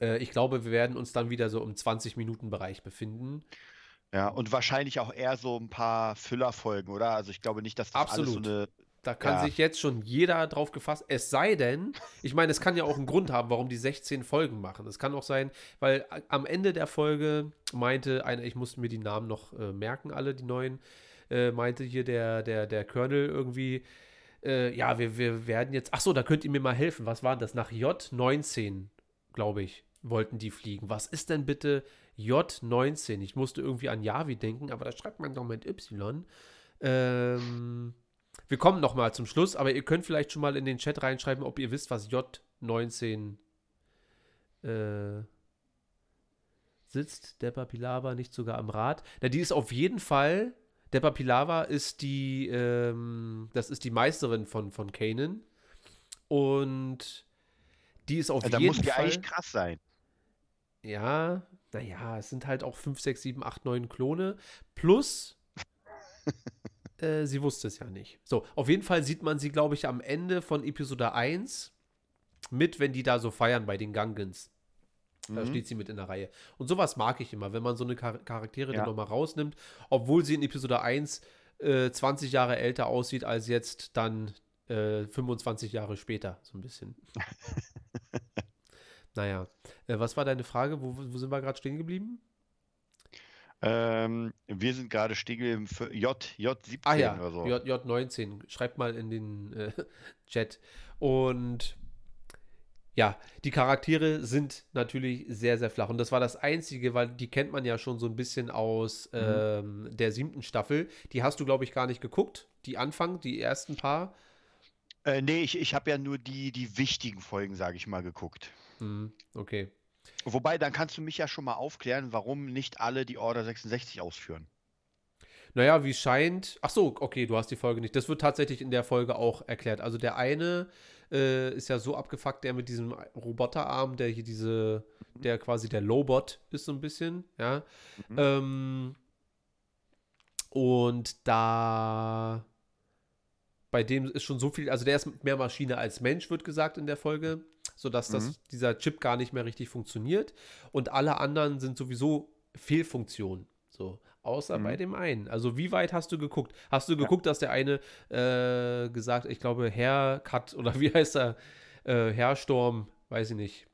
äh, ich glaube, wir werden uns dann wieder so im 20-Minuten-Bereich befinden. Ja, und wahrscheinlich auch eher so ein paar Füllerfolgen, oder? Also ich glaube nicht, dass das Absolut. alles so eine da kann ja. sich jetzt schon jeder drauf gefasst. Es sei denn, ich meine, es kann ja auch einen Grund haben, warum die 16 Folgen machen. Es kann auch sein, weil am Ende der Folge meinte einer, ich musste mir die Namen noch äh, merken, alle die neuen, äh, meinte hier der, der, der Colonel irgendwie, äh, ja, wir, wir werden jetzt, ach so, da könnt ihr mir mal helfen. Was war das? Nach J19, glaube ich, wollten die fliegen. Was ist denn bitte J19? Ich musste irgendwie an Yavi denken, aber da schreibt man doch mit Y. Ähm wir kommen noch mal zum Schluss, aber ihr könnt vielleicht schon mal in den Chat reinschreiben, ob ihr wisst, was J19 äh, sitzt. Deppa Pilava nicht sogar am Rad. Na, die ist auf jeden Fall. Deppa Pilava ist die, ähm, das ist die Meisterin von, von Kanan. Und die ist auf ja, jeden Fall. Da muss die eigentlich krass sein. Ja, naja, es sind halt auch 5, 6, 7, 8, 9 Klone. Plus Äh, sie wusste es ja nicht. So, auf jeden Fall sieht man sie, glaube ich, am Ende von Episode 1 mit, wenn die da so feiern bei den Gangans. Da mhm. steht sie mit in der Reihe. Und sowas mag ich immer, wenn man so eine Char Charaktere ja. dann nochmal rausnimmt, obwohl sie in Episode 1 äh, 20 Jahre älter aussieht als jetzt dann äh, 25 Jahre später, so ein bisschen. naja, äh, was war deine Frage? Wo, wo sind wir gerade stehen geblieben? Ähm, wir sind gerade stehen für J, J17 ah, ja. oder so. J, J19. Schreibt mal in den äh, Chat. Und ja, die Charaktere sind natürlich sehr, sehr flach. Und das war das Einzige, weil die kennt man ja schon so ein bisschen aus mhm. ähm, der siebten Staffel. Die hast du, glaube ich, gar nicht geguckt. Die Anfang, die ersten paar. Äh, nee, ich, ich habe ja nur die, die wichtigen Folgen, sage ich mal, geguckt. Mhm, okay. Wobei, dann kannst du mich ja schon mal aufklären, warum nicht alle die Order 66 ausführen. Naja, wie scheint. Ach so, okay, du hast die Folge nicht. Das wird tatsächlich in der Folge auch erklärt. Also der eine äh, ist ja so abgefuckt, der mit diesem Roboterarm, der hier diese, der quasi der Lowbot ist so ein bisschen, ja. Mhm. Ähm, und da bei dem ist schon so viel, also der ist mehr Maschine als Mensch, wird gesagt in der Folge sodass das, mhm. dieser Chip gar nicht mehr richtig funktioniert. Und alle anderen sind sowieso Fehlfunktionen. So, außer mhm. bei dem einen. Also, wie weit hast du geguckt? Hast du geguckt, ja. dass der eine äh, gesagt, ich glaube, Herr Cut oder wie heißt er? Äh, Herr Sturm, weiß ich nicht.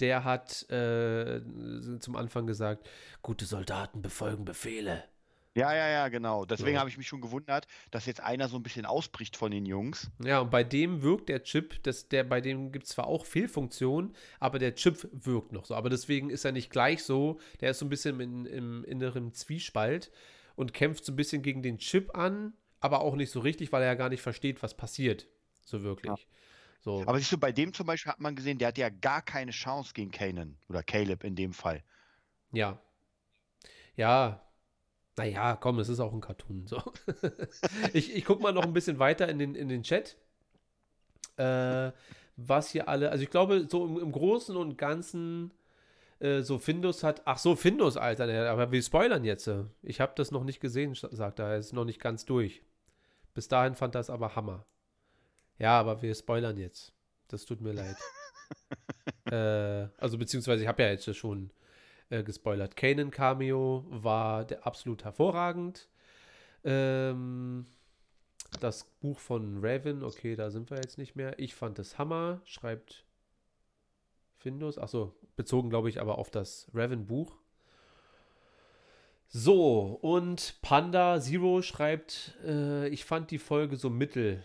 Der hat äh, zum Anfang gesagt: Gute Soldaten befolgen Befehle. Ja, ja, ja, genau. Deswegen so. habe ich mich schon gewundert, dass jetzt einer so ein bisschen ausbricht von den Jungs. Ja, und bei dem wirkt der Chip, das, der, bei dem gibt es zwar auch Fehlfunktionen, aber der Chip wirkt noch so. Aber deswegen ist er nicht gleich so. Der ist so ein bisschen in, im inneren Zwiespalt und kämpft so ein bisschen gegen den Chip an, aber auch nicht so richtig, weil er ja gar nicht versteht, was passiert. So wirklich. Ja. So. Aber siehst du, bei dem zum Beispiel hat man gesehen, der hat ja gar keine Chance gegen Kanan oder Caleb in dem Fall. Ja. Ja, naja, komm, es ist auch ein Cartoon. So. ich ich gucke mal noch ein bisschen weiter in den, in den Chat. Äh, was hier alle, also ich glaube, so im, im Großen und Ganzen Äh, so, Findus hat. Ach so, Findus, Alter. Aber wir spoilern jetzt. Ich habe das noch nicht gesehen, sagt er. Er ist noch nicht ganz durch. Bis dahin fand das aber Hammer. Ja, aber wir spoilern jetzt. Das tut mir leid. äh, also, beziehungsweise, ich habe ja jetzt schon äh, gespoilert. Kanan Cameo war der absolut hervorragend. Ähm, das Buch von Raven, okay, da sind wir jetzt nicht mehr. Ich fand es Hammer, schreibt Findus. Achso, bezogen glaube ich aber auf das Raven-Buch. So, und Panda Zero schreibt, äh, ich fand die Folge so mittel.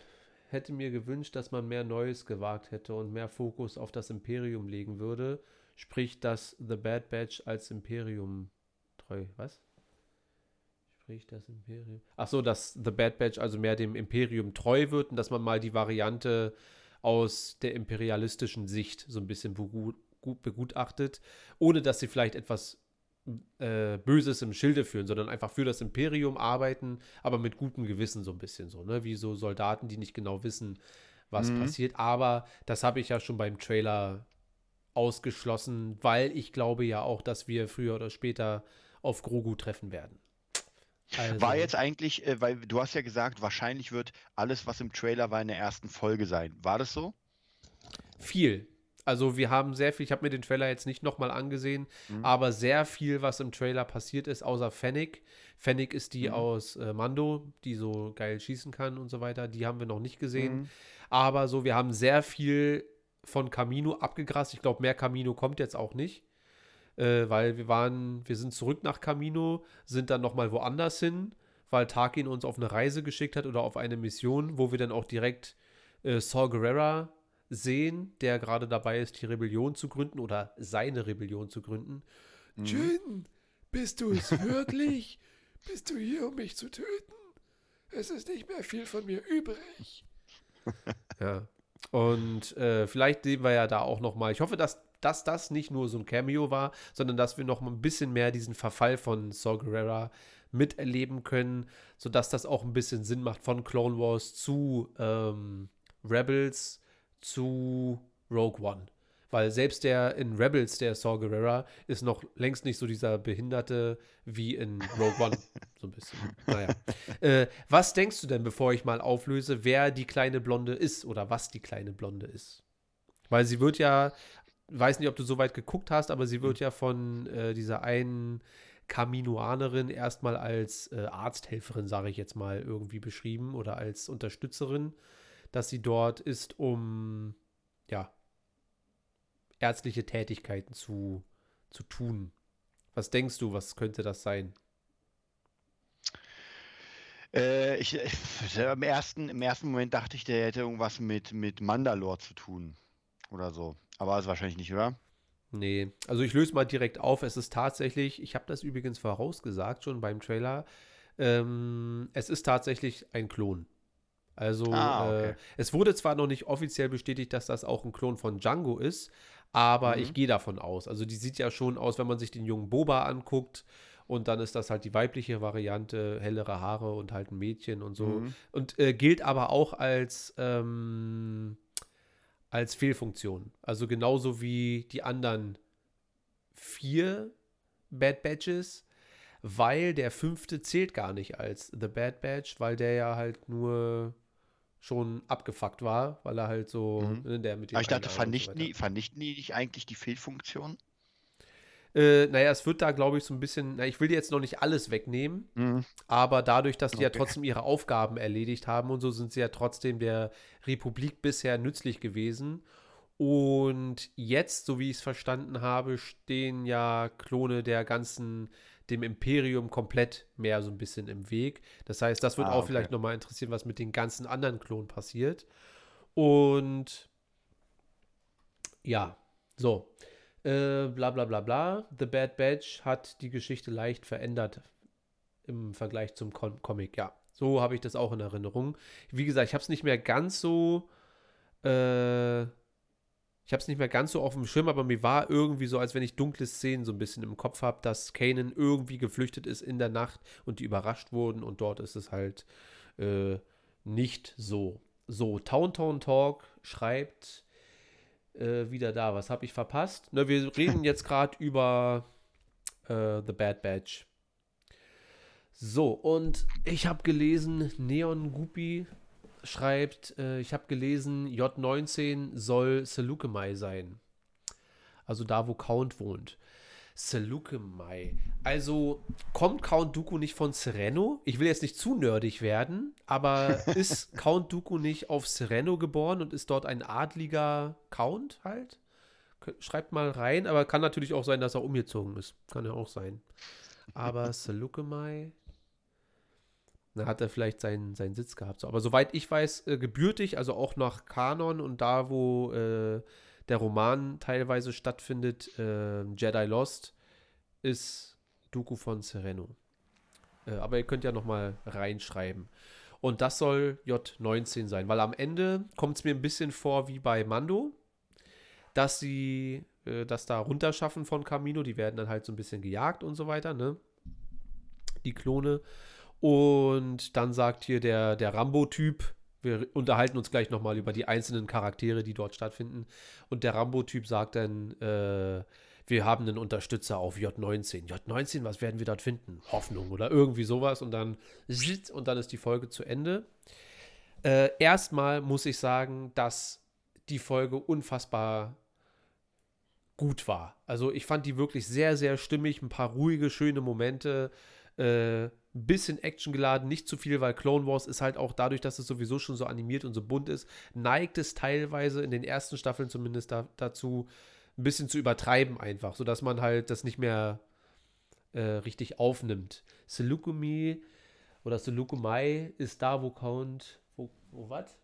Hätte mir gewünscht, dass man mehr Neues gewagt hätte und mehr Fokus auf das Imperium legen würde. Sprich, dass The Bad Batch als Imperium treu. Was? Sprich, das Imperium. Ach so, dass The Bad Batch also mehr dem Imperium treu wird und dass man mal die Variante aus der imperialistischen Sicht so ein bisschen begutachtet, ohne dass sie vielleicht etwas äh, Böses im Schilde führen, sondern einfach für das Imperium arbeiten, aber mit gutem Gewissen so ein bisschen so, ne? Wie so Soldaten, die nicht genau wissen, was mhm. passiert. Aber das habe ich ja schon beim Trailer ausgeschlossen, weil ich glaube ja auch, dass wir früher oder später auf Grogu treffen werden. Also. War jetzt eigentlich, äh, weil du hast ja gesagt, wahrscheinlich wird alles, was im Trailer war, in der ersten Folge sein. War das so? Viel. Also wir haben sehr viel, ich habe mir den Trailer jetzt nicht nochmal angesehen, mhm. aber sehr viel, was im Trailer passiert ist, außer Fennec. Fennec ist die mhm. aus äh, Mando, die so geil schießen kann und so weiter. Die haben wir noch nicht gesehen. Mhm. Aber so, wir haben sehr viel von Camino abgegrast. Ich glaube, mehr Camino kommt jetzt auch nicht äh, weil wir waren, wir sind zurück nach Camino, sind dann nochmal woanders hin, weil Tarkin uns auf eine Reise geschickt hat oder auf eine Mission, wo wir dann auch direkt äh, Saul Guerrera sehen, der gerade dabei ist, die Rebellion zu gründen oder seine Rebellion zu gründen. Mhm. Jin, bist du es wirklich? bist du hier, um mich zu töten? Es ist nicht mehr viel von mir übrig. ja. Und äh, vielleicht sehen wir ja da auch noch mal. Ich hoffe, dass dass das nicht nur so ein Cameo war, sondern dass wir noch ein bisschen mehr diesen Verfall von Saw Gerrera miterleben können, sodass das auch ein bisschen Sinn macht von Clone Wars zu ähm, Rebels zu Rogue One. Weil selbst der in Rebels, der Saw Gerrera, ist noch längst nicht so dieser Behinderte wie in Rogue One. so ein bisschen. Naja. Äh, was denkst du denn, bevor ich mal auflöse, wer die kleine Blonde ist oder was die kleine Blonde ist? Weil sie wird ja weiß nicht, ob du so weit geguckt hast, aber sie wird ja von äh, dieser einen Kaminoanerin erstmal als äh, Arzthelferin, sage ich jetzt mal, irgendwie beschrieben oder als Unterstützerin, dass sie dort ist, um ja ärztliche Tätigkeiten zu, zu tun. Was denkst du, was könnte das sein? Äh, ich, ich, im, ersten, Im ersten Moment dachte ich, der hätte irgendwas mit, mit Mandalore zu tun oder so. Aber ist wahrscheinlich nicht, oder? Nee, also ich löse mal direkt auf. Es ist tatsächlich, ich habe das übrigens vorausgesagt schon beim Trailer, ähm, es ist tatsächlich ein Klon. Also ah, okay. äh, es wurde zwar noch nicht offiziell bestätigt, dass das auch ein Klon von Django ist, aber mhm. ich gehe davon aus. Also die sieht ja schon aus, wenn man sich den jungen Boba anguckt und dann ist das halt die weibliche Variante, hellere Haare und halt ein Mädchen und so. Mhm. Und äh, gilt aber auch als ähm, als Fehlfunktion. Also genauso wie die anderen vier Bad Badges, weil der fünfte zählt gar nicht als The Bad Badge, weil der ja halt nur schon abgefuckt war, weil er halt so, mhm. ne, der mit dem. Aber ich dachte, vernichten, so die, vernichten die nicht eigentlich die Fehlfunktion? Äh, naja, es wird da, glaube ich, so ein bisschen, na, ich will dir jetzt noch nicht alles wegnehmen, mhm. aber dadurch, dass die okay. ja trotzdem ihre Aufgaben erledigt haben und so, sind sie ja trotzdem der Republik bisher nützlich gewesen. Und jetzt, so wie ich es verstanden habe, stehen ja Klone der ganzen, dem Imperium komplett mehr so ein bisschen im Weg. Das heißt, das wird ah, auch okay. vielleicht nochmal interessieren, was mit den ganzen anderen Klonen passiert. Und ja, so. Äh, bla bla bla bla. The Bad Batch hat die Geschichte leicht verändert im Vergleich zum Com Comic. Ja, so habe ich das auch in Erinnerung. Wie gesagt, ich habe es nicht mehr ganz so. Äh, ich habe es nicht mehr ganz so auf dem Schirm, aber mir war irgendwie so, als wenn ich dunkle Szenen so ein bisschen im Kopf habe, dass Kanan irgendwie geflüchtet ist in der Nacht und die überrascht wurden und dort ist es halt äh, nicht so. So, Town Town Talk schreibt, äh, wieder da. Was habe ich verpasst? Na, wir reden jetzt gerade über äh, The Bad Batch. So, und ich habe gelesen, Neon Guppy schreibt, äh, ich habe gelesen, J19 soll Seleucumai sein. Also da, wo Count wohnt. Seleucumai. Also kommt Count Dooku nicht von Sereno? Ich will jetzt nicht zu nerdig werden, aber ist Count Dooku nicht auf Sereno geboren und ist dort ein adliger Count halt? Schreibt mal rein, aber kann natürlich auch sein, dass er umgezogen ist. Kann ja auch sein. Aber Seleucumai, da hat er vielleicht seinen, seinen Sitz gehabt. So, aber soweit ich weiß, äh, gebürtig, also auch nach Kanon und da, wo äh, der Roman teilweise stattfindet, äh, Jedi Lost, ist Dooku von Sereno. Äh, aber ihr könnt ja noch mal reinschreiben. Und das soll J19 sein, weil am Ende kommt es mir ein bisschen vor wie bei Mando, dass sie äh, das da runterschaffen von Camino. Die werden dann halt so ein bisschen gejagt und so weiter, ne? Die Klone. Und dann sagt hier der, der Rambo-Typ, wir unterhalten uns gleich nochmal über die einzelnen Charaktere, die dort stattfinden. Und der Rambo-Typ sagt dann, äh, wir haben einen Unterstützer auf J19. J19, was werden wir dort finden? Hoffnung oder irgendwie sowas. Und dann, und dann ist die Folge zu Ende. Äh, erstmal muss ich sagen, dass die Folge unfassbar gut war. Also ich fand die wirklich sehr, sehr stimmig. Ein paar ruhige, schöne Momente. Äh, ein bisschen actiongeladen, nicht zu viel, weil Clone Wars ist halt auch dadurch, dass es sowieso schon so animiert und so bunt ist, neigt es teilweise in den ersten Staffeln zumindest da, dazu, ein bisschen zu übertreiben einfach, sodass man halt das nicht mehr äh, richtig aufnimmt. Selukumi oder Selukumai ist da, wo Count, wo, wo was?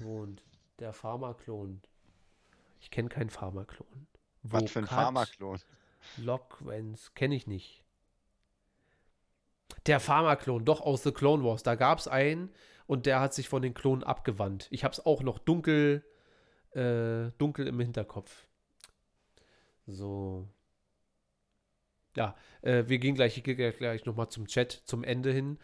Wohnt. Der Pharmaklon. Ich kenne keinen Pharmaklon. Was für ein Pharmaklon? Loquens, kenne ich nicht. Der Pharmaklon, doch aus The Clone Wars. Da gab es einen und der hat sich von den Klonen abgewandt. Ich habe es auch noch dunkel, äh, dunkel im Hinterkopf. So. Ja, äh, wir gehen gleich, gleich nochmal zum Chat, zum Ende hin.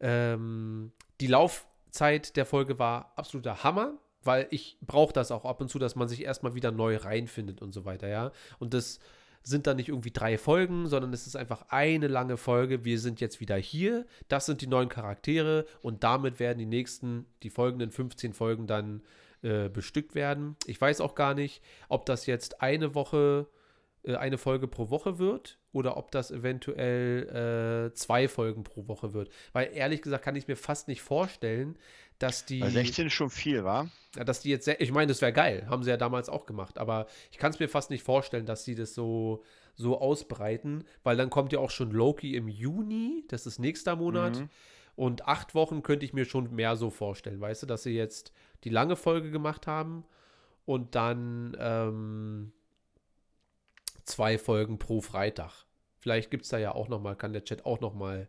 Ähm, die Laufzeit der Folge war absoluter Hammer, weil ich brauche das auch ab und zu, dass man sich erstmal wieder neu reinfindet und so weiter, ja. Und das sind dann nicht irgendwie drei Folgen, sondern es ist einfach eine lange Folge. Wir sind jetzt wieder hier. Das sind die neuen Charaktere und damit werden die nächsten, die folgenden 15 Folgen dann äh, bestückt werden. Ich weiß auch gar nicht, ob das jetzt eine Woche, äh, eine Folge pro Woche wird oder ob das eventuell äh, zwei Folgen pro Woche wird. Weil ehrlich gesagt kann ich mir fast nicht vorstellen, dass die. Weil 16 ist schon viel, war? Dass die jetzt, ich meine, das wäre geil, haben sie ja damals auch gemacht, aber ich kann es mir fast nicht vorstellen, dass sie das so, so ausbreiten, weil dann kommt ja auch schon Loki im Juni, das ist nächster Monat. Mhm. Und acht Wochen könnte ich mir schon mehr so vorstellen, weißt du, dass sie jetzt die lange Folge gemacht haben und dann ähm, zwei Folgen pro Freitag. Vielleicht gibt es da ja auch noch mal, kann der Chat auch noch mal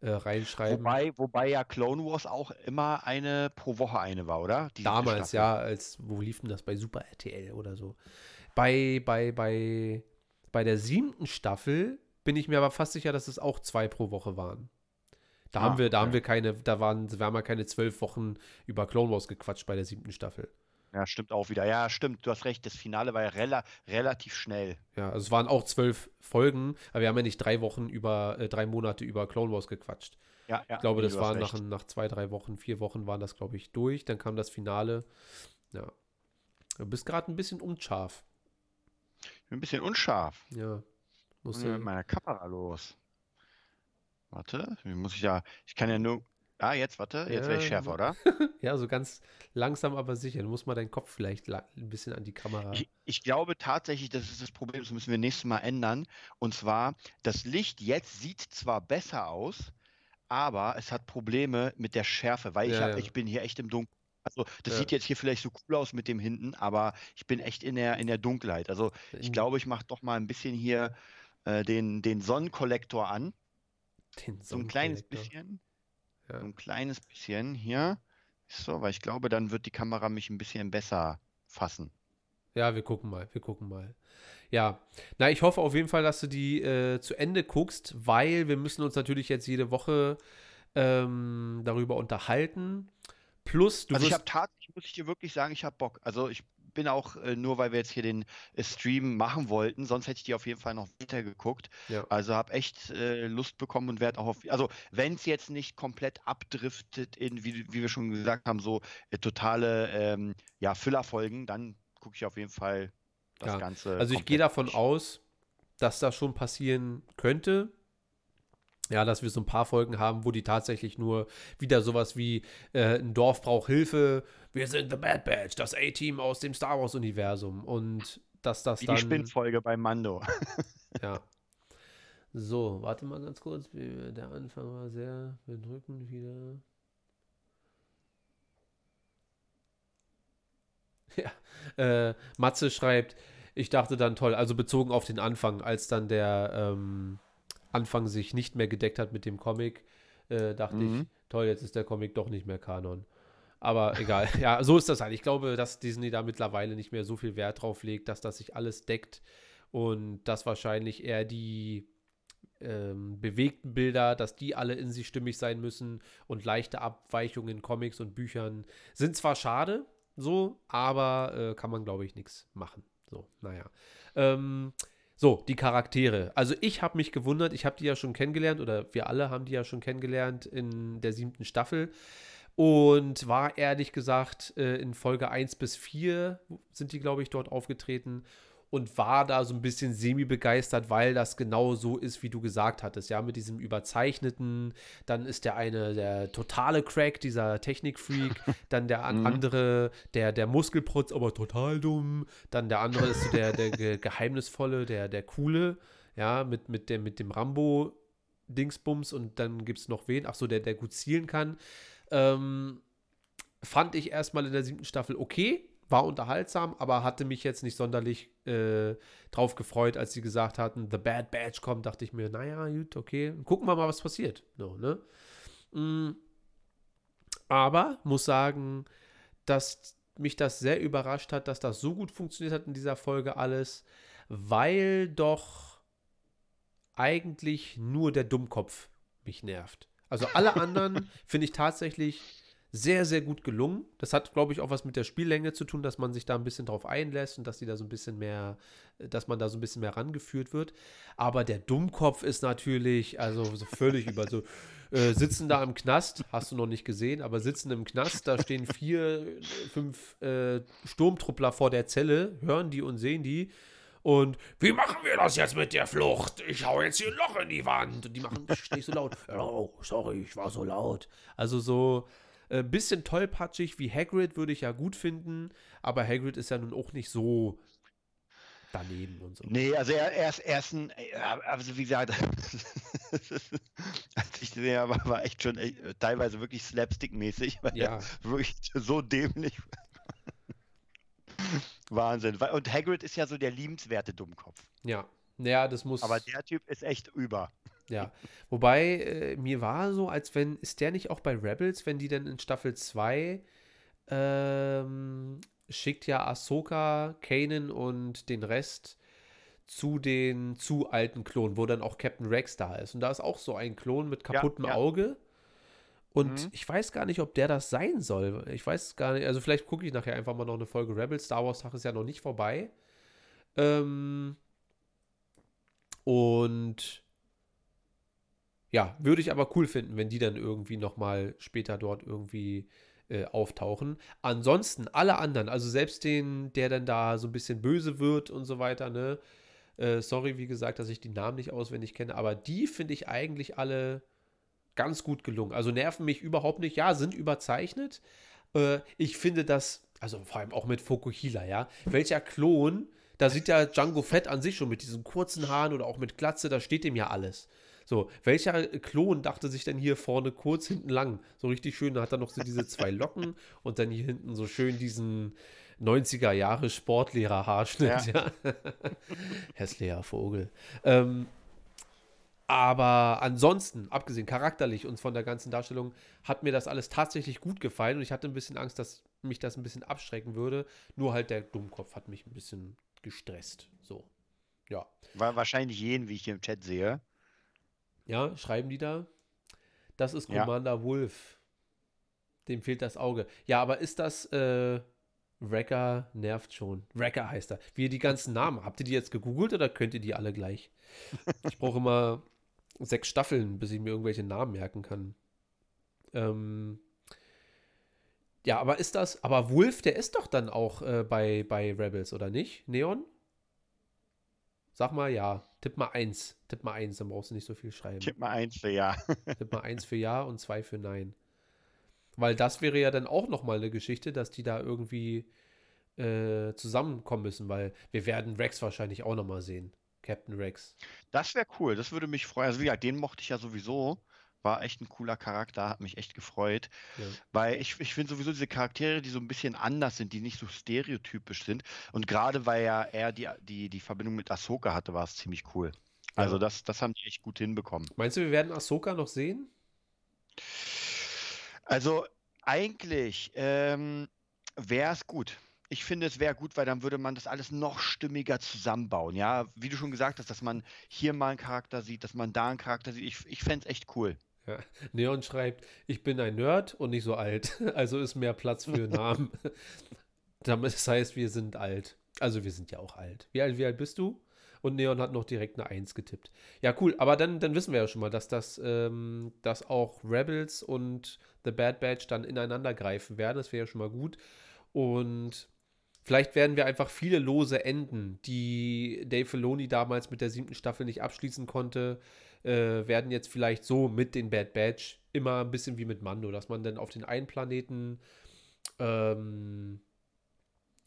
äh, reinschreiben. Wobei, wobei ja Clone Wars auch immer eine pro Woche eine war, oder? Die Damals, ja, als, wo lief denn das? Bei Super RTL oder so. Bei, bei, bei, bei der siebten Staffel bin ich mir aber fast sicher, dass es auch zwei pro Woche waren. Da ah, haben wir, da okay. haben wir keine, da waren, wir haben ja keine zwölf Wochen über Clone Wars gequatscht bei der siebten Staffel. Ja, stimmt auch wieder. Ja, stimmt, du hast recht. Das Finale war ja rela relativ schnell. Ja, also es waren auch zwölf Folgen, aber wir haben ja nicht drei Wochen über, äh, drei Monate über Clone Wars gequatscht. Ja, ja. Ich glaube, das war nach, nach zwei, drei Wochen, vier Wochen waren das, glaube ich, durch. Dann kam das Finale. Ja. Du bist gerade ein bisschen unscharf. Ich bin ein bisschen unscharf. Ja. Muss mit meiner Kamera los. Warte, muss ich ja. Ich kann ja nur. Ah, jetzt, warte, jetzt ja, wäre ich schärfer, oder? ja, so ganz langsam, aber sicher. Du musst mal deinen Kopf vielleicht ein bisschen an die Kamera. Ich, ich, glaube tatsächlich, das ist das Problem, das müssen wir nächstes Mal ändern. Und zwar, das Licht jetzt sieht zwar besser aus, aber es hat Probleme mit der Schärfe, weil ich, hab, ja. ich bin hier echt im Dunkeln. Also das ja. sieht jetzt hier vielleicht so cool aus mit dem hinten, aber ich bin echt in der, in der Dunkelheit. Also ich glaube, ich mache doch mal ein bisschen hier äh, den, den Sonnenkollektor an. Den so ein kleines bisschen. Ja. So ein kleines bisschen hier. So, weil ich glaube, dann wird die Kamera mich ein bisschen besser fassen. Ja, wir gucken mal, wir gucken mal. Ja, na, ich hoffe auf jeden Fall, dass du die äh, zu Ende guckst, weil wir müssen uns natürlich jetzt jede Woche ähm, darüber unterhalten. Plus, du Also ich habe tatsächlich, muss ich dir wirklich sagen, ich habe Bock. Also ich bin auch, äh, nur weil wir jetzt hier den äh, Stream machen wollten, sonst hätte ich die auf jeden Fall noch weiter geguckt. Ja. Also habe echt äh, Lust bekommen und werde auch auf, also wenn es jetzt nicht komplett abdriftet in, wie, wie wir schon gesagt haben, so äh, totale ähm, ja, Füllerfolgen, dann gucke ich auf jeden Fall das ja. Ganze. Also ich gehe davon aus, dass das schon passieren könnte. Ja, dass wir so ein paar Folgen haben, wo die tatsächlich nur wieder sowas wie äh, ein Dorf braucht Hilfe, wir sind The Bad Batch, das A-Team aus dem Star Wars-Universum. Und dass das wie dann. Die Spinnfolge bei Mando. ja. So, warte mal ganz kurz. Der Anfang war sehr. Wir drücken wieder. Ja, äh, Matze schreibt, ich dachte dann toll, also bezogen auf den Anfang, als dann der ähm, Anfang sich nicht mehr gedeckt hat mit dem Comic, äh, dachte mhm. ich, toll, jetzt ist der Comic doch nicht mehr Kanon. Aber egal, ja, so ist das halt. Ich glaube, dass Disney da mittlerweile nicht mehr so viel Wert drauf legt, dass das sich alles deckt und dass wahrscheinlich eher die ähm, bewegten Bilder, dass die alle in sich stimmig sein müssen und leichte Abweichungen in Comics und Büchern sind zwar schade, so, aber äh, kann man, glaube ich, nichts machen. So, naja. Ähm, so, die Charaktere. Also ich habe mich gewundert, ich habe die ja schon kennengelernt oder wir alle haben die ja schon kennengelernt in der siebten Staffel und war ehrlich gesagt äh, in Folge 1 bis 4 sind die, glaube ich, dort aufgetreten und war da so ein bisschen semi-begeistert, weil das genau so ist, wie du gesagt hattest, ja, mit diesem überzeichneten, dann ist der eine der totale Crack, dieser Technik-Freak, dann der mhm. andere, der, der Muskelprotz, aber total dumm, dann der andere ist so der, der ge geheimnisvolle, der, der coole, ja, mit, mit, dem, mit dem Rambo-Dingsbums. Und dann gibt es noch wen, ach so, der, der gut zielen kann. Ähm, fand ich erstmal in der siebten Staffel okay, war unterhaltsam, aber hatte mich jetzt nicht sonderlich äh, drauf gefreut, als sie gesagt hatten, The Bad Batch kommt, dachte ich mir, naja, gut, okay, gucken wir mal, was passiert. So, ne? Mm. Aber muss sagen, dass mich das sehr überrascht hat, dass das so gut funktioniert hat in dieser Folge alles, weil doch eigentlich nur der Dummkopf mich nervt. Also alle anderen finde ich tatsächlich sehr, sehr gut gelungen. Das hat, glaube ich, auch was mit der Spiellänge zu tun, dass man sich da ein bisschen drauf einlässt und dass die da so ein bisschen mehr, dass man da so ein bisschen mehr rangeführt wird. Aber der Dummkopf ist natürlich, also so völlig über so. Äh, sitzen da im Knast, hast du noch nicht gesehen, aber sitzen im Knast, da stehen vier, fünf äh, Sturmtruppler vor der Zelle, hören die und sehen die. Und wie machen wir das jetzt mit der Flucht? Ich hau jetzt hier ein Loch in die Wand. Und die machen nicht so laut. Oh, sorry, ich war so laut. Also so, äh, bisschen tollpatschig wie Hagrid würde ich ja gut finden, aber Hagrid ist ja nun auch nicht so daneben und so. Nee, also er, er, ist, er ist ein, also wie gesagt, als ich den war, war echt schon echt, teilweise wirklich slapstick-mäßig, weil ja. er wirklich so dämlich Wahnsinn. Und Hagrid ist ja so der liebenswerte Dummkopf. Ja, ja, das muss. Aber der Typ ist echt über. Ja, wobei äh, mir war so, als wenn, ist der nicht auch bei Rebels, wenn die dann in Staffel 2 ähm, schickt ja Ahsoka, Kanan und den Rest zu den zu alten Klonen, wo dann auch Captain Rex da ist. Und da ist auch so ein Klon mit kaputtem ja, ja. Auge. Und mhm. ich weiß gar nicht, ob der das sein soll. Ich weiß gar nicht, also vielleicht gucke ich nachher einfach mal noch eine Folge Rebels. Star Wars Tag ist ja noch nicht vorbei. Ähm, und ja, würde ich aber cool finden, wenn die dann irgendwie nochmal später dort irgendwie äh, auftauchen. Ansonsten alle anderen, also selbst den, der dann da so ein bisschen böse wird und so weiter, ne? Äh, sorry, wie gesagt, dass ich die Namen nicht auswendig kenne, aber die finde ich eigentlich alle ganz gut gelungen. Also nerven mich überhaupt nicht. Ja, sind überzeichnet. Äh, ich finde das, also vor allem auch mit Fokuhila, ja. Welcher Klon, da sieht ja Django Fett an sich schon mit diesen kurzen Haaren oder auch mit Glatze, da steht dem ja alles. So, welcher Klon dachte sich denn hier vorne kurz, hinten lang? So richtig schön, da hat er noch so diese zwei Locken und dann hier hinten so schön diesen 90er Jahre Sportlehrer-Haarschnitt. Ja. ja. Hässlicher Vogel. Ähm, aber ansonsten, abgesehen charakterlich und von der ganzen Darstellung, hat mir das alles tatsächlich gut gefallen und ich hatte ein bisschen Angst, dass mich das ein bisschen abschrecken würde. Nur halt der Dummkopf hat mich ein bisschen gestresst. So. Ja. War wahrscheinlich jeden, wie ich hier im Chat sehe. Ja, schreiben die da? Das ist Commander ja. Wolf. Dem fehlt das Auge. Ja, aber ist das, äh, Wrecker nervt schon. Wrecker heißt er. Wie ihr die ganzen Namen. Habt ihr die jetzt gegoogelt oder könnt ihr die alle gleich? Ich brauche immer sechs Staffeln, bis ich mir irgendwelche Namen merken kann. Ähm, ja, aber ist das, aber Wolf, der ist doch dann auch äh, bei, bei Rebels, oder nicht? Neon? Sag mal ja. Tipp mal eins. Tipp mal eins, dann brauchst du nicht so viel schreiben. Tipp mal eins für ja. Tipp mal eins für ja und zwei für nein. Weil das wäre ja dann auch nochmal eine Geschichte, dass die da irgendwie äh, zusammenkommen müssen, weil wir werden Rex wahrscheinlich auch nochmal sehen. Captain Rex. Das wäre cool, das würde mich freuen. Also, ja, den mochte ich ja sowieso. War echt ein cooler Charakter, hat mich echt gefreut. Ja. Weil ich, ich finde sowieso diese Charaktere, die so ein bisschen anders sind, die nicht so stereotypisch sind. Und gerade weil ja er die, die, die Verbindung mit Ahsoka hatte, war es ziemlich cool. Ja. Also das, das haben die echt gut hinbekommen. Meinst du, wir werden Ahsoka noch sehen? Also eigentlich ähm, wäre es gut ich finde, es wäre gut, weil dann würde man das alles noch stimmiger zusammenbauen. Ja, wie du schon gesagt hast, dass man hier mal einen Charakter sieht, dass man da einen Charakter sieht. Ich, ich fände es echt cool. Ja. Neon schreibt, ich bin ein Nerd und nicht so alt. Also ist mehr Platz für Namen. das heißt, wir sind alt. Also wir sind ja auch alt. Wie alt, wie alt bist du? Und Neon hat noch direkt eine 1 getippt. Ja, cool. Aber dann, dann wissen wir ja schon mal, dass das, ähm, dass auch Rebels und The Bad Batch dann ineinander greifen werden. Das wäre ja schon mal gut. Und Vielleicht werden wir einfach viele lose Enden, die Dave Filoni damals mit der siebten Staffel nicht abschließen konnte, äh, werden jetzt vielleicht so mit den Bad Batch immer ein bisschen wie mit Mando, dass man dann auf den einen Planeten ähm,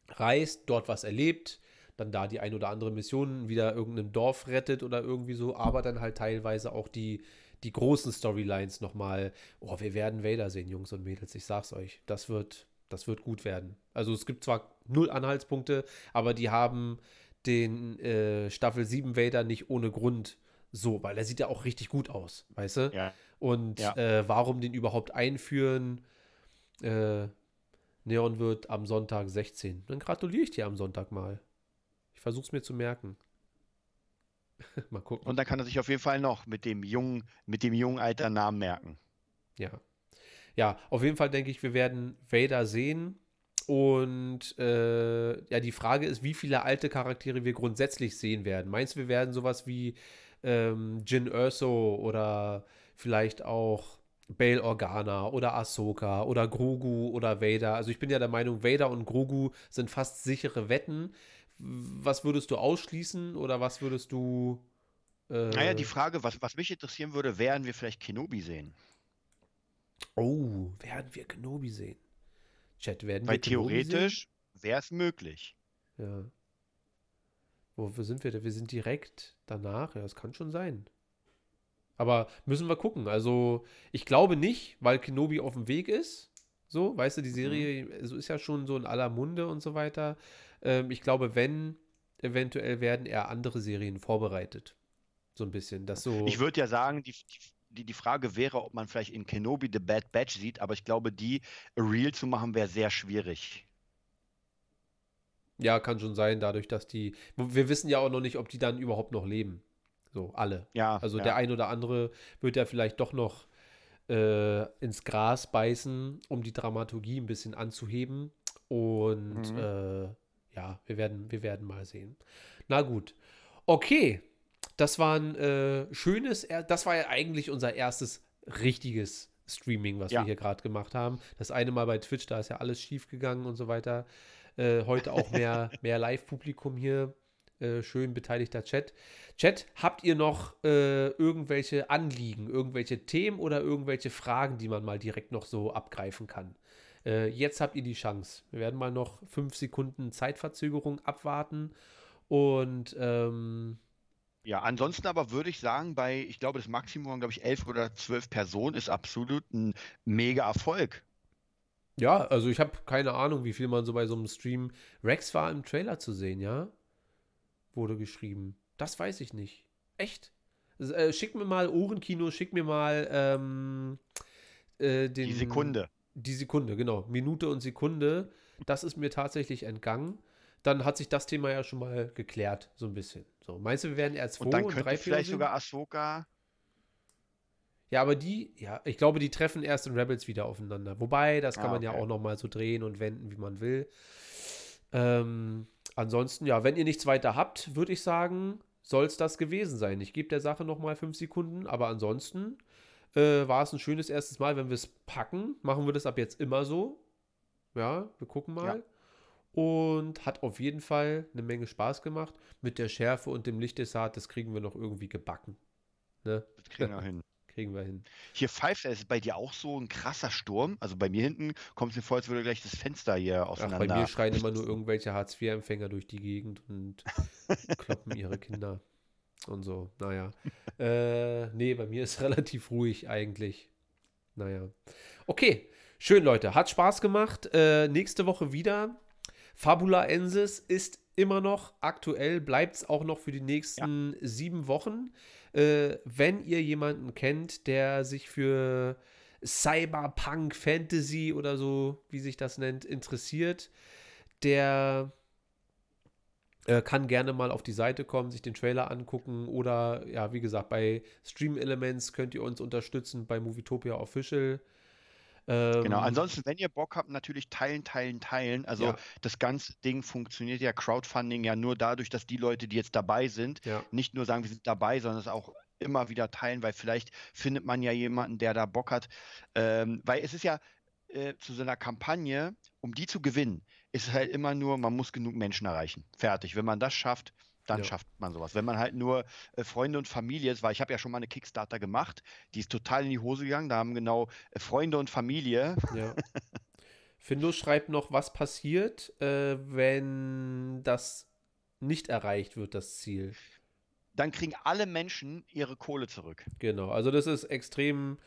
reist, dort was erlebt, dann da die ein oder andere Mission wieder irgendeinem Dorf rettet oder irgendwie so, aber dann halt teilweise auch die, die großen Storylines nochmal. Oh, wir werden Vader sehen, Jungs und Mädels, ich sag's euch. Das wird, das wird gut werden. Also es gibt zwar null Anhaltspunkte, aber die haben den äh, Staffel 7 Vader nicht ohne Grund so, weil er sieht ja auch richtig gut aus, weißt du? Ja. Und ja. Äh, warum den überhaupt einführen? Äh, Neon wird am Sonntag 16. Dann gratuliere ich dir am Sonntag mal. Ich versuche es mir zu merken. mal gucken. Und dann kann er sich auf jeden Fall noch mit dem jungen, mit dem jungen Alter Namen merken. Ja. Ja, auf jeden Fall denke ich, wir werden Vader sehen. Und äh, ja, die Frage ist, wie viele alte Charaktere wir grundsätzlich sehen werden. Meinst du, wir werden sowas wie ähm, Jin Erso oder vielleicht auch Bail Organa oder Ahsoka oder Grogu oder Vader. Also ich bin ja der Meinung, Vader und Grogu sind fast sichere Wetten. Was würdest du ausschließen oder was würdest du. Äh, naja, die Frage, was, was mich interessieren würde, werden wir vielleicht Kenobi sehen? Oh, werden wir Kenobi sehen? Chat werden Weil theoretisch wäre es möglich. Ja. Wo sind wir denn? Wir sind direkt danach. Ja, das kann schon sein. Aber müssen wir gucken. Also, ich glaube nicht, weil Kenobi auf dem Weg ist. So, weißt du, die Serie mhm. so ist ja schon so in aller Munde und so weiter. Ähm, ich glaube, wenn, eventuell werden eher andere Serien vorbereitet. So ein bisschen. Das so ich würde ja sagen, die, die, die Frage wäre, ob man vielleicht in Kenobi The Bad Batch sieht, aber ich glaube, die real zu machen wäre sehr schwierig. Ja, kann schon sein, dadurch, dass die. Wir wissen ja auch noch nicht, ob die dann überhaupt noch leben. So, alle. Ja. Also ja. der ein oder andere wird ja vielleicht doch noch äh, ins Gras beißen, um die Dramaturgie ein bisschen anzuheben. Und mhm. äh, ja, wir werden, wir werden mal sehen. Na gut. Okay, das war ein äh, schönes, das war ja eigentlich unser erstes richtiges Streaming, was ja. wir hier gerade gemacht haben. Das eine Mal bei Twitch, da ist ja alles schief gegangen und so weiter. Äh, heute auch mehr, mehr Live-Publikum hier. Äh, schön beteiligter Chat. Chat, habt ihr noch äh, irgendwelche Anliegen, irgendwelche Themen oder irgendwelche Fragen, die man mal direkt noch so abgreifen kann? Äh, jetzt habt ihr die Chance. Wir werden mal noch fünf Sekunden Zeitverzögerung abwarten und ähm, ja, ansonsten aber würde ich sagen, bei, ich glaube, das Maximum, glaube ich, elf oder zwölf Personen ist absolut ein mega Erfolg. Ja, also ich habe keine Ahnung, wie viel man so bei so einem Stream. Rex war im Trailer zu sehen, ja? Wurde geschrieben. Das weiß ich nicht. Echt? Äh, schick mir mal Ohrenkino, schick mir mal ähm, äh, den. Die Sekunde. Die Sekunde, genau. Minute und Sekunde. Das ist mir tatsächlich entgangen dann hat sich das Thema ja schon mal geklärt, so ein bisschen. So, meinst du, wir werden erst zwei und, dann und drei vielleicht sogar Ahsoka. Ja, aber die, ja, ich glaube, die treffen erst in Rebels wieder aufeinander. Wobei, das kann ah, man ja auch noch mal so drehen und wenden, wie man will. Ähm, ansonsten, ja, wenn ihr nichts weiter habt, würde ich sagen, soll es das gewesen sein. Ich gebe der Sache nochmal fünf Sekunden, aber ansonsten äh, war es ein schönes erstes Mal. Wenn wir es packen, machen wir das ab jetzt immer so. Ja, wir gucken mal. Ja. Und hat auf jeden Fall eine Menge Spaß gemacht. Mit der Schärfe und dem Lichtdessert, das kriegen wir noch irgendwie gebacken. Ne? Das kriegen wir hin. Kriegen wir hin. Hier pfeift es bei dir auch so ein krasser Sturm. Also bei mir hinten kommt es mir vor, als würde gleich das Fenster hier auseinander. Ach, bei mir schreien immer nur irgendwelche Hartz-IV-Empfänger durch die Gegend und kloppen ihre Kinder und so. Naja. äh, nee, bei mir ist relativ ruhig eigentlich. Naja. Okay. Schön, Leute. Hat Spaß gemacht. Äh, nächste Woche wieder. Fabula Ensis ist immer noch aktuell, bleibt es auch noch für die nächsten ja. sieben Wochen. Äh, wenn ihr jemanden kennt, der sich für Cyberpunk, Fantasy oder so, wie sich das nennt, interessiert, der äh, kann gerne mal auf die Seite kommen, sich den Trailer angucken oder ja, wie gesagt, bei Stream Elements könnt ihr uns unterstützen bei Movietopia Official. Ähm, genau, ansonsten, wenn ihr Bock habt, natürlich teilen, teilen, teilen. Also ja. das ganze Ding funktioniert ja, Crowdfunding ja nur dadurch, dass die Leute, die jetzt dabei sind, ja. nicht nur sagen, wir sind dabei, sondern es auch immer wieder teilen, weil vielleicht findet man ja jemanden, der da Bock hat. Ähm, weil es ist ja äh, zu so einer Kampagne, um die zu gewinnen, ist es halt immer nur, man muss genug Menschen erreichen. Fertig. Wenn man das schafft, dann ja. schafft man sowas. Wenn man halt nur äh, Freunde und Familie ist, weil ich habe ja schon mal eine Kickstarter gemacht, die ist total in die Hose gegangen, da haben genau äh, Freunde und Familie. Ja. Findus schreibt noch, was passiert, äh, wenn das nicht erreicht wird, das Ziel. Dann kriegen alle Menschen ihre Kohle zurück. Genau, also das ist extrem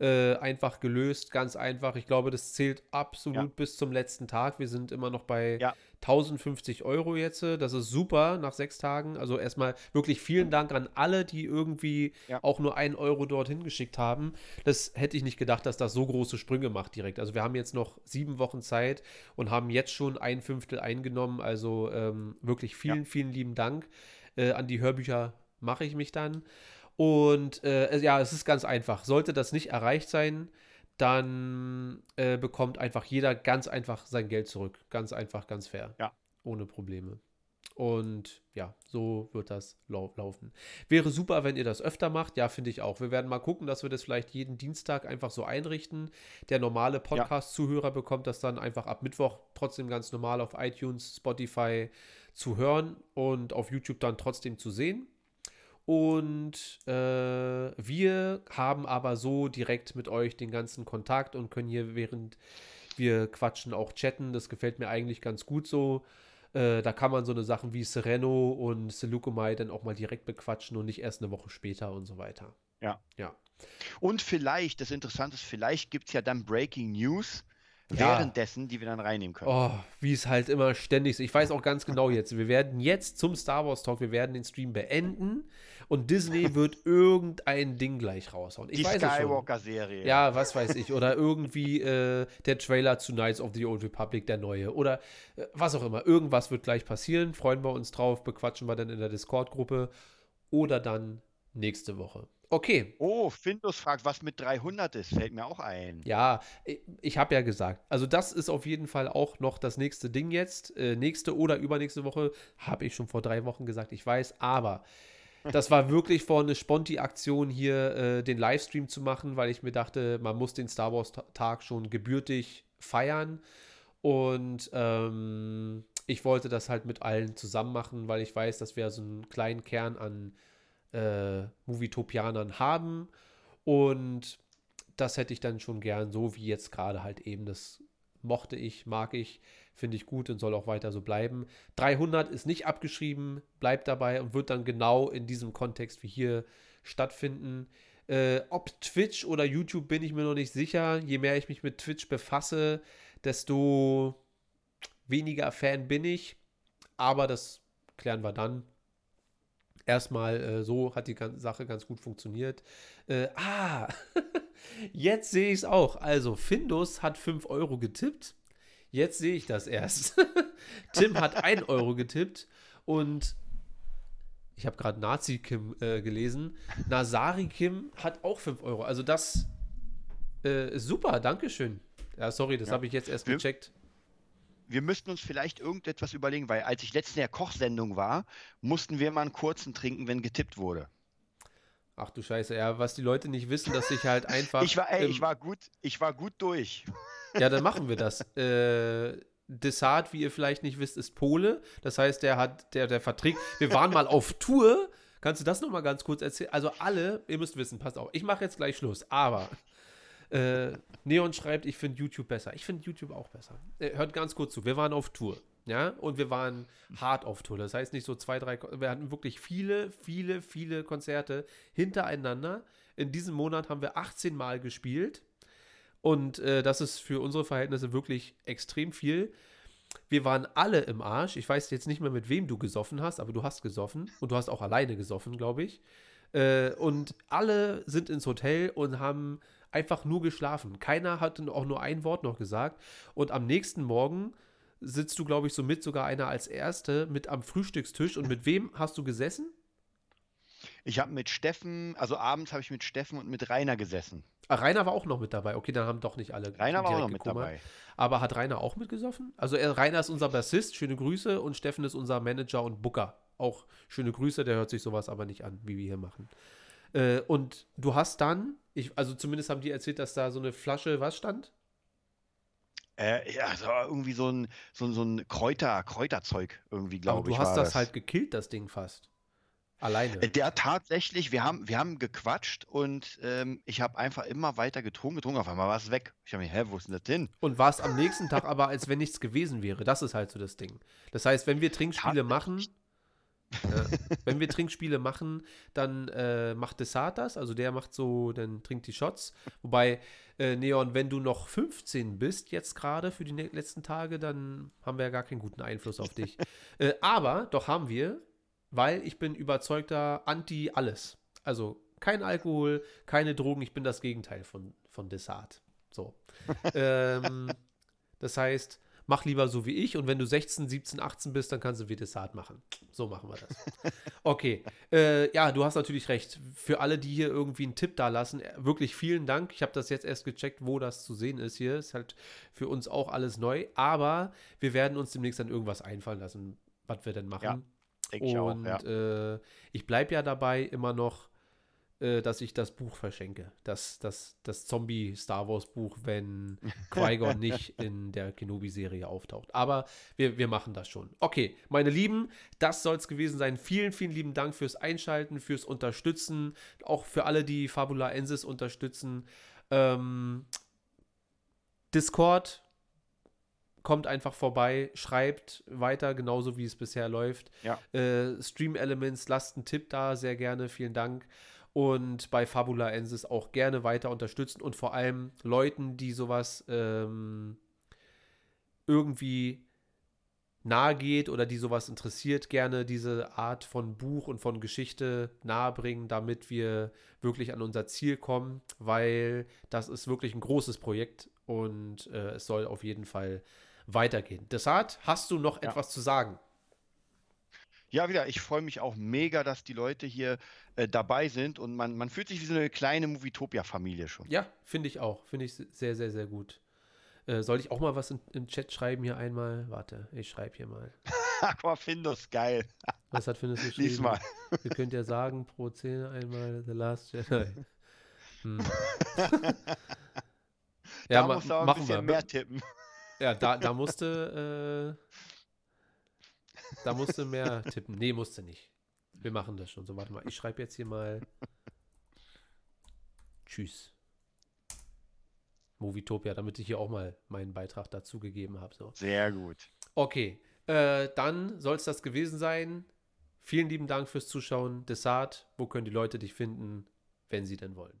äh, einfach gelöst, ganz einfach. Ich glaube, das zählt absolut ja. bis zum letzten Tag. Wir sind immer noch bei ja. 1050 Euro jetzt. Das ist super nach sechs Tagen. Also erstmal wirklich vielen Dank an alle, die irgendwie ja. auch nur einen Euro dorthin geschickt haben. Das hätte ich nicht gedacht, dass das so große Sprünge macht direkt. Also wir haben jetzt noch sieben Wochen Zeit und haben jetzt schon ein Fünftel eingenommen. Also ähm, wirklich vielen, vielen lieben Dank. Äh, an die Hörbücher mache ich mich dann. Und äh, ja, es ist ganz einfach. Sollte das nicht erreicht sein, dann äh, bekommt einfach jeder ganz einfach sein Geld zurück. Ganz einfach, ganz fair. Ja. Ohne Probleme. Und ja, so wird das lau laufen. Wäre super, wenn ihr das öfter macht. Ja, finde ich auch. Wir werden mal gucken, dass wir das vielleicht jeden Dienstag einfach so einrichten. Der normale Podcast-Zuhörer bekommt das dann einfach ab Mittwoch trotzdem ganz normal auf iTunes, Spotify zu hören und auf YouTube dann trotzdem zu sehen. Und äh, wir haben aber so direkt mit euch den ganzen Kontakt und können hier, während wir quatschen, auch chatten. Das gefällt mir eigentlich ganz gut so. Äh, da kann man so eine Sachen wie Sereno und Selukumai dann auch mal direkt bequatschen und nicht erst eine Woche später und so weiter. Ja. Ja. Und vielleicht, das Interessante ist, vielleicht gibt es ja dann Breaking News ja. währenddessen, die wir dann reinnehmen können. Oh, wie es halt immer ständig ist. Ich weiß auch ganz genau jetzt, wir werden jetzt zum Star Wars Talk, wir werden den Stream beenden und Disney wird irgendein Ding gleich raushauen. Ich die Skywalker-Serie. Ja, was weiß ich. Oder irgendwie äh, der Trailer zu Knights of the Old Republic, der neue. Oder äh, was auch immer. Irgendwas wird gleich passieren. Freuen wir uns drauf, bequatschen wir dann in der Discord-Gruppe. Oder dann nächste Woche. Okay. Oh, Findus fragt, was mit 300 ist. Fällt mir auch ein. Ja, ich habe ja gesagt. Also das ist auf jeden Fall auch noch das nächste Ding jetzt. Äh, nächste oder übernächste Woche habe ich schon vor drei Wochen gesagt. Ich weiß, aber das war wirklich vor eine Sponti-Aktion hier, äh, den Livestream zu machen, weil ich mir dachte, man muss den Star Wars-Tag schon gebürtig feiern. Und ähm, ich wollte das halt mit allen zusammen machen, weil ich weiß, dass wir so einen kleinen Kern an äh, Movietopianern haben. Und das hätte ich dann schon gern, so wie jetzt gerade halt eben. Das mochte ich, mag ich, finde ich gut und soll auch weiter so bleiben. 300 ist nicht abgeschrieben, bleibt dabei und wird dann genau in diesem Kontext wie hier stattfinden. Äh, ob Twitch oder YouTube bin ich mir noch nicht sicher. Je mehr ich mich mit Twitch befasse, desto weniger Fan bin ich. Aber das klären wir dann. Erstmal äh, so hat die ganze Sache ganz gut funktioniert. Äh, ah, jetzt sehe ich es auch. Also, Findus hat 5 Euro getippt. Jetzt sehe ich das erst. Tim hat 1 Euro getippt und ich habe gerade Nazi Kim äh, gelesen. Nasari Kim hat auch 5 Euro. Also das äh, ist super, Dankeschön. Ja, sorry, das ja. habe ich jetzt erst gecheckt. Wir müssten uns vielleicht irgendetwas überlegen, weil als ich letztes Jahr Kochsendung war, mussten wir mal einen kurzen trinken, wenn getippt wurde. Ach du Scheiße, ja, was die Leute nicht wissen, dass ich halt einfach. ich war, ey, ich war gut, ich war gut durch. Ja, dann machen wir das. Äh, Desart, wie ihr vielleicht nicht wisst, ist Pole. Das heißt, der hat, der, der verträgt. Wir waren mal auf Tour. Kannst du das nochmal ganz kurz erzählen? Also alle, ihr müsst wissen, passt auf. Ich mache jetzt gleich Schluss, aber äh, Neon schreibt, ich finde YouTube besser. Ich finde YouTube auch besser. Äh, hört ganz kurz zu. Wir waren auf Tour. Ja, und wir waren hart auf Tour. Das heißt nicht so zwei, drei, wir hatten wirklich viele, viele, viele Konzerte hintereinander. In diesem Monat haben wir 18 Mal gespielt. Und äh, das ist für unsere Verhältnisse wirklich extrem viel. Wir waren alle im Arsch. Ich weiß jetzt nicht mehr, mit wem du gesoffen hast, aber du hast gesoffen. Und du hast auch alleine gesoffen, glaube ich. Äh, und alle sind ins Hotel und haben einfach nur geschlafen. Keiner hat auch nur ein Wort noch gesagt. Und am nächsten Morgen sitzt du, glaube ich, so mit sogar einer als Erste mit am Frühstückstisch. Und mit wem hast du gesessen? Ich habe mit Steffen, also abends habe ich mit Steffen und mit Rainer gesessen. Ah, Rainer war auch noch mit dabei. Okay, dann haben doch nicht alle. Rainer war auch noch mit gekommen. dabei. Aber hat Rainer auch mitgesoffen? Also er, Rainer ist unser Bassist, schöne Grüße. Und Steffen ist unser Manager und Booker. Auch schöne Grüße, der hört sich sowas aber nicht an, wie wir hier machen. Äh, und du hast dann, ich, also zumindest haben die erzählt, dass da so eine Flasche, was stand? Äh, ja, also irgendwie so ein, so, so ein Kräuter, Kräuterzeug irgendwie, glaube ich. Du hast das, das halt gekillt, das Ding fast. Alleine. Äh, der tatsächlich, wir haben, wir haben gequatscht und ähm, ich habe einfach immer weiter getrunken, getrunken, auf einmal war es weg. Ich habe mich, hä, wo ist denn das hin? Und war es am nächsten Tag aber, als wenn nichts gewesen wäre. Das ist halt so das Ding. Das heißt, wenn wir Trinkspiele machen, ja, wenn wir Trinkspiele machen, dann äh, macht Desart das, also der macht so, dann trinkt die Shots. Wobei, äh, Neon, wenn du noch 15 bist, jetzt gerade für die letzten Tage, dann haben wir ja gar keinen guten Einfluss auf dich. äh, aber, doch haben wir, weil ich bin überzeugter Anti-Alles. Also kein Alkohol, keine Drogen, ich bin das Gegenteil von, von Desart. So. ähm, das heißt, mach lieber so wie ich und wenn du 16, 17, 18 bist, dann kannst du wie Desart machen. So machen wir das. Okay. Äh, ja, du hast natürlich recht. Für alle, die hier irgendwie einen Tipp da lassen, äh, wirklich vielen Dank. Ich habe das jetzt erst gecheckt, wo das zu sehen ist hier. Ist halt für uns auch alles neu. Aber wir werden uns demnächst dann irgendwas einfallen lassen, was wir denn machen. Ja. Ich und auch, ja. äh, ich bleibe ja dabei immer noch, äh, dass ich das Buch verschenke. Das, das, das Zombie-Star Wars-Buch, wenn Qui-Gon nicht in der Kenobi-Serie auftaucht. Aber wir, wir machen das schon. Okay, meine Lieben, das soll es gewesen sein. Vielen, vielen lieben Dank fürs Einschalten, fürs Unterstützen. Auch für alle, die Fabula Ensis unterstützen. Ähm, Discord, kommt einfach vorbei, schreibt weiter, genauso wie es bisher läuft. Ja. Äh, Stream Elements, lasst einen Tipp da, sehr gerne, vielen Dank. Und bei Fabula Ensis auch gerne weiter unterstützen und vor allem Leuten, die sowas ähm, irgendwie nahe geht oder die sowas interessiert, gerne diese Art von Buch und von Geschichte nahebringen, damit wir wirklich an unser Ziel kommen, weil das ist wirklich ein großes Projekt und äh, es soll auf jeden Fall weitergehen. Deshalb hast du noch ja. etwas zu sagen? Ja, wieder, ich freue mich auch mega, dass die Leute hier äh, dabei sind und man, man fühlt sich wie so eine kleine Movietopia-Familie schon. Ja, finde ich auch. Finde ich sehr, sehr, sehr gut. Äh, soll ich auch mal was in, im Chat schreiben hier einmal? Warte, ich schreibe hier mal. Aber Findus, geil. Was hat Findus geschrieben? Lies mal. Ihr könnt ja sagen, pro Szene einmal The Last Jedi. Hm. ja, da ma bisschen wir. mehr tippen. Ja, da, da musste, da musste mehr tippen. Nee, musste nicht. Wir machen das schon. So, warte mal. Ich schreibe jetzt hier mal Tschüss. Movietopia, damit ich hier auch mal meinen Beitrag dazu gegeben habe. So. Sehr gut. Okay, äh, dann soll es das gewesen sein. Vielen lieben Dank fürs Zuschauen. Desart, wo können die Leute dich finden, wenn sie denn wollen?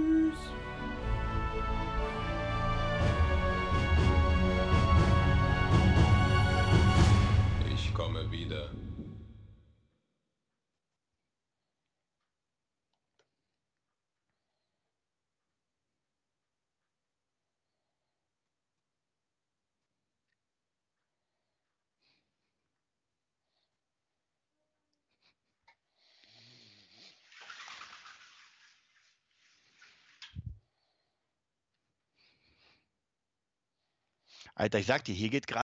Alter, ich sag dir, hier geht gerade